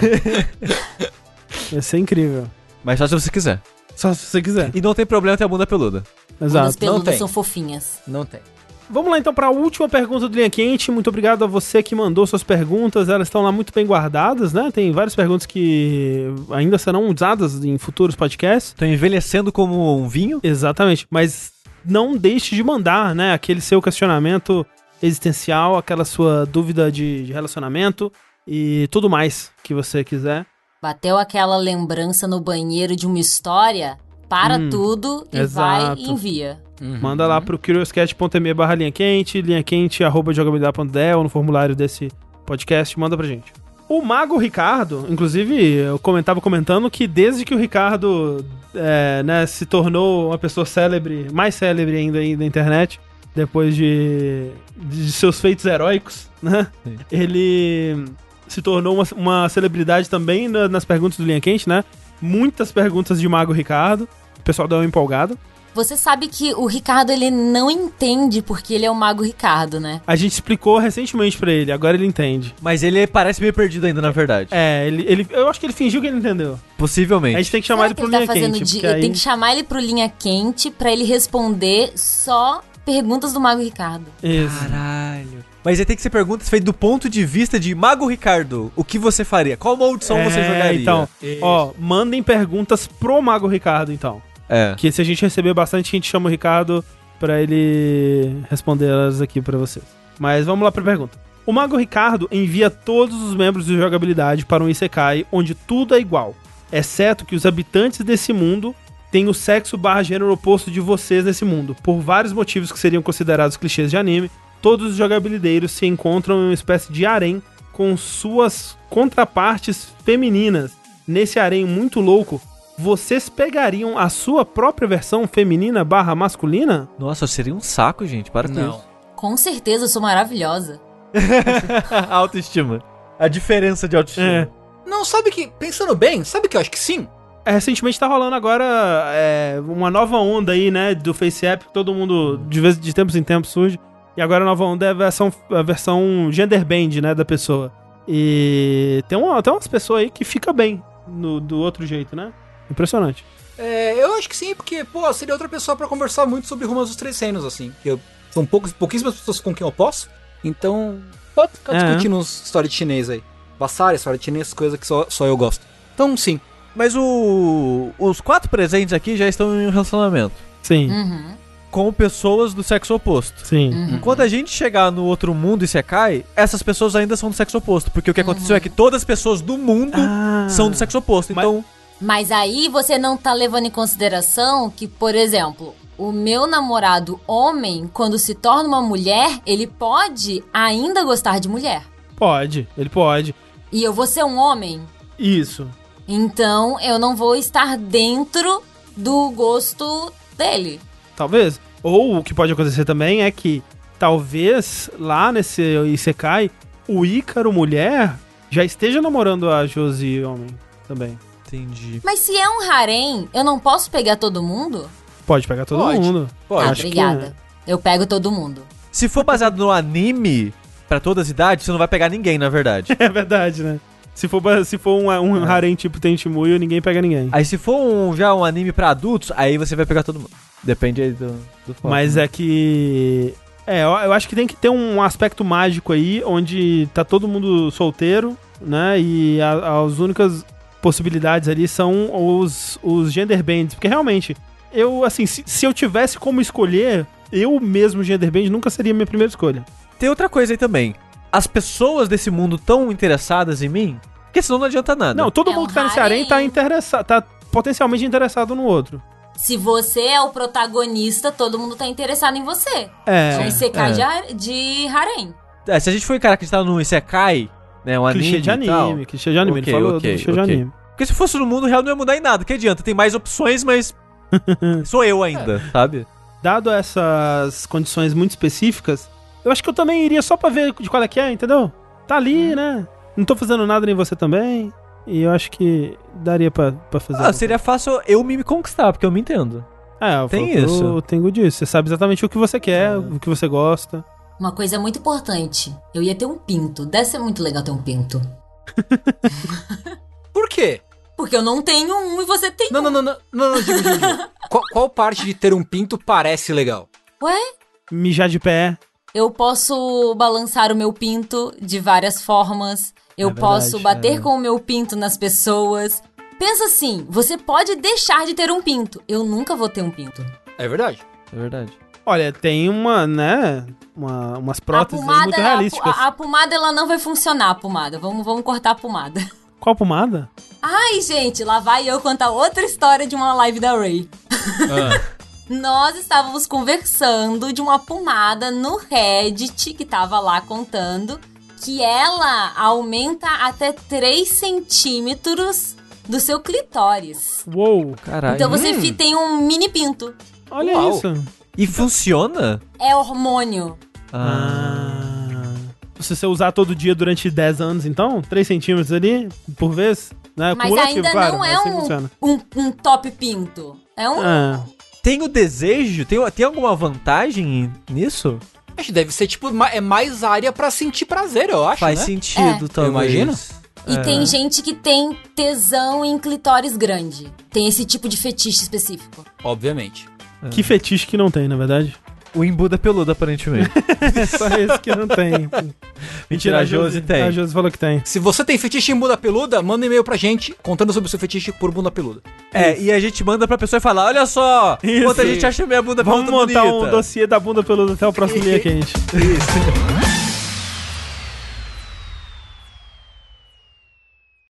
[laughs] Vai ser incrível. Mas só se você quiser. Só se você quiser. E não tem problema ter a bunda peluda. Bundas Exato. não peludas tem. são fofinhas. Não tem. Vamos lá então para a última pergunta do Linha Quente. Muito obrigado a você que mandou suas perguntas. Elas estão lá muito bem guardadas, né? Tem várias perguntas que ainda serão usadas em futuros podcasts. Tô envelhecendo como um vinho. Exatamente. Mas não deixe de mandar, né? Aquele seu questionamento existencial, aquela sua dúvida de, de relacionamento e tudo mais que você quiser. Bateu aquela lembrança no banheiro de uma história, para Hum, tudo e exato. vai e envia. Manda lá pro curiouscat.me barra linha quente, linha quente, arroba jogabilidade.de ou no formulário desse podcast, manda pra gente. O Mago Ricardo, inclusive, eu comentava comentando que desde que o Ricardo é, né, se tornou uma pessoa célebre, mais célebre ainda aí na internet, depois de, de seus feitos heróicos, né? Sim. Ele se tornou uma, uma celebridade também na- nas perguntas do Linha Quente, né? Muitas perguntas de Mago Ricardo. O pessoal deu uma empolgada. Você sabe que o Ricardo ele não entende porque ele é o Mago Ricardo, né? A gente explicou recentemente pra ele, agora ele entende. Mas ele parece meio perdido ainda, na verdade. É, ele, ele, eu acho que ele fingiu que ele entendeu. A Possivelmente. gente tem que chamar Será ele que pro ele tá linha fazendo quente. de... aí- tenho que chamar ele pro linha quente pra ele responder só perguntas do Mago Ricardo. Isso. Caralho. Mas aí tem que ser perguntas feitas do ponto de vista de Mago Ricardo. O que você faria? Qual maldição você É, jogaria? Então, Isso. ó, mandem perguntas pro Mago Ricardo, então. É. Que se a gente receber bastante, a gente chama o Ricardo pra ele responder elas aqui pra vocês. Mas vamos lá pra pergunta. O Mago Ricardo envia todos os membros de jogabilidade para um Isekai onde tudo é igual, exceto que os habitantes desse mundo têm o sexo barra gênero oposto de vocês nesse mundo. Por vários motivos que seriam considerados clichês de anime, todos os jogabilideiros se encontram em uma espécie de harém com suas contrapartes femininas. Nesse harém muito louco, vocês pegariam a sua própria versão feminina barra masculina? Nossa, seria um saco, gente. Para com Não. isso. Com certeza, eu sou maravilhosa. [laughs] autoestima. A diferença de autoestima. É. Não, sabe que, pensando bem, sabe que eu acho que sim? É, recentemente tá rolando agora é, uma nova onda aí, né, do Face App, que todo mundo de, vez, de tempos em tempos surge. E agora a nova onda é a versão, a versão gender band, né, da pessoa. E tem, uma, tem umas pessoas aí que fica bem no, do outro jeito, né? Impressionante. É, eu acho que sim, porque, pô, seria outra pessoa pra conversar muito sobre Rumas dos Três Reinos, assim. Que eu, são poucos, pouquíssimas pessoas com quem eu posso. Então, pode ficar É. discutindo uns história de chinês aí. Bassara, história de chinês, coisa que só, só eu gosto. Então, sim. Mas o... os quatro presentes aqui já estão em um relacionamento. Sim, Uhum. Com pessoas do sexo oposto. sim. Uhum. Quando a gente chegar no outro mundo e Sekai, essas pessoas ainda são do sexo oposto. Porque o que aconteceu é que todas as pessoas do mundo Ah. são do sexo oposto. Mas- Então, Mas aí você não tá levando em consideração que, por exemplo, o meu namorado homem, quando se torna uma mulher, ele pode ainda gostar de mulher. Pode, ele pode. E eu vou ser um homem. Isso. Então eu não vou estar dentro do gosto dele. Talvez. Ou o que pode acontecer também é que talvez lá nesse Isekai, o Ícaro mulher já esteja namorando a Josi homem também. entendi. Mas se é um harém, eu não posso pegar todo mundo? Pode pegar todo Pode. mundo. Pode. ah, acho que obrigada. Eu pego todo mundo. Se for baseado no anime, pra todas as idades, você não vai pegar ninguém, na verdade. [laughs] É verdade, né? Se for, se for um, um harem tipo Tenchimuyo, ninguém pega ninguém. Aí se for um, já um anime pra adultos, aí você vai pegar todo mundo. Depende aí do, do foco. Mas é que. É, eu, eu acho que tem que ter um aspecto mágico aí, onde tá todo mundo solteiro, né? E a- as únicas possibilidades ali são os, os gender bands. Porque realmente, eu, assim, se, se eu tivesse como escolher, eu mesmo gender band nunca seria a minha primeira escolha. Tem outra coisa aí também. As pessoas desse mundo tão interessadas em mim, porque senão não adianta nada. Não, todo É mundo um que tá nesse tá harém. interessado, tá potencialmente interessado no outro. Se você é o protagonista, todo mundo tá interessado em você. É. É um Isekai é. de, har- de harém. É, se a gente for cara acreditar no Isekai, né, um anime clichê de e tal, anime, clichê de anime. Ok, Ele falou ok, do clichê de ok. anime. Porque se fosse no mundo real não ia mudar em nada. Que adianta? Tem mais opções, mas [laughs] sou eu ainda, sabe? dado essas condições muito específicas, eu acho que eu também iria só pra ver de qual é que é, entendeu? Tá ali, né? Não tô fazendo nada nem você também. E eu acho que daria pra, pra fazer. Ah, seria fácil eu me conquistar, porque eu me entendo. É, eu tem falo, isso. Eu tenho disso. Você sabe exatamente o que você quer, o que você gosta. Uma coisa muito importante. Eu ia ter um pinto. Deve ser muito legal ter um pinto. [laughs] Por quê? Porque eu não tenho um e você tem Não, não, não, não, não, não, digo, digo, digo. [laughs] Qual, qual parte de ter um pinto parece legal? Ué? Mijar de pé. Eu posso balançar o meu pinto de várias formas. Eu É verdade, posso bater é. com o meu pinto nas pessoas. Pensa assim, você pode deixar de ter um pinto. Eu nunca vou ter um pinto. É verdade. É verdade. Olha, tem uma, né? Uma, umas A próteses aí pomada, muito a, realísticas. a- a pomada ela não vai funcionar, a pomada. Vamos, vamos cortar a pomada. Qual pomada? Ai, gente, lá vai eu contar outra história de uma live da Ray. [laughs] Nós estávamos conversando de uma pomada no Reddit que tava lá contando que ela aumenta até 3 centímetros do seu clitóris. Uou! Caralho. Então você Hum. tem um mini pinto. Olha Uau. isso. E funciona? É hormônio. Ah. Se você usar todo dia durante 10 anos, então, 3 centímetros ali, por vez, né? Mas ainda claro, não é assim um, um, um top pinto. É um. Ah. Tem o desejo? Tem, tem alguma vantagem nisso? Acho que deve ser, tipo, é mais área pra sentir prazer, eu acho, Faz né? sentido, É. talvez. imagino. E É. tem gente que tem tesão em clitóris grande. Tem esse tipo de fetiche específico. Obviamente. Que fetiche que não tem, na verdade. O embuda peludo, aparentemente. [laughs] Só esse que não tem. Mentira, a Josi tem. A Josi falou que tem. Se você tem fetiche em bunda peluda, manda um e-mail pra gente contando sobre o seu fetiche por bunda peluda. É, e a gente manda pra pessoa e fala: Olha só, Isso. quanto a gente acha minha bunda Vamos peluda montar um bonita. dossiê da bunda peluda até o próximo [laughs] dia quente. Isso.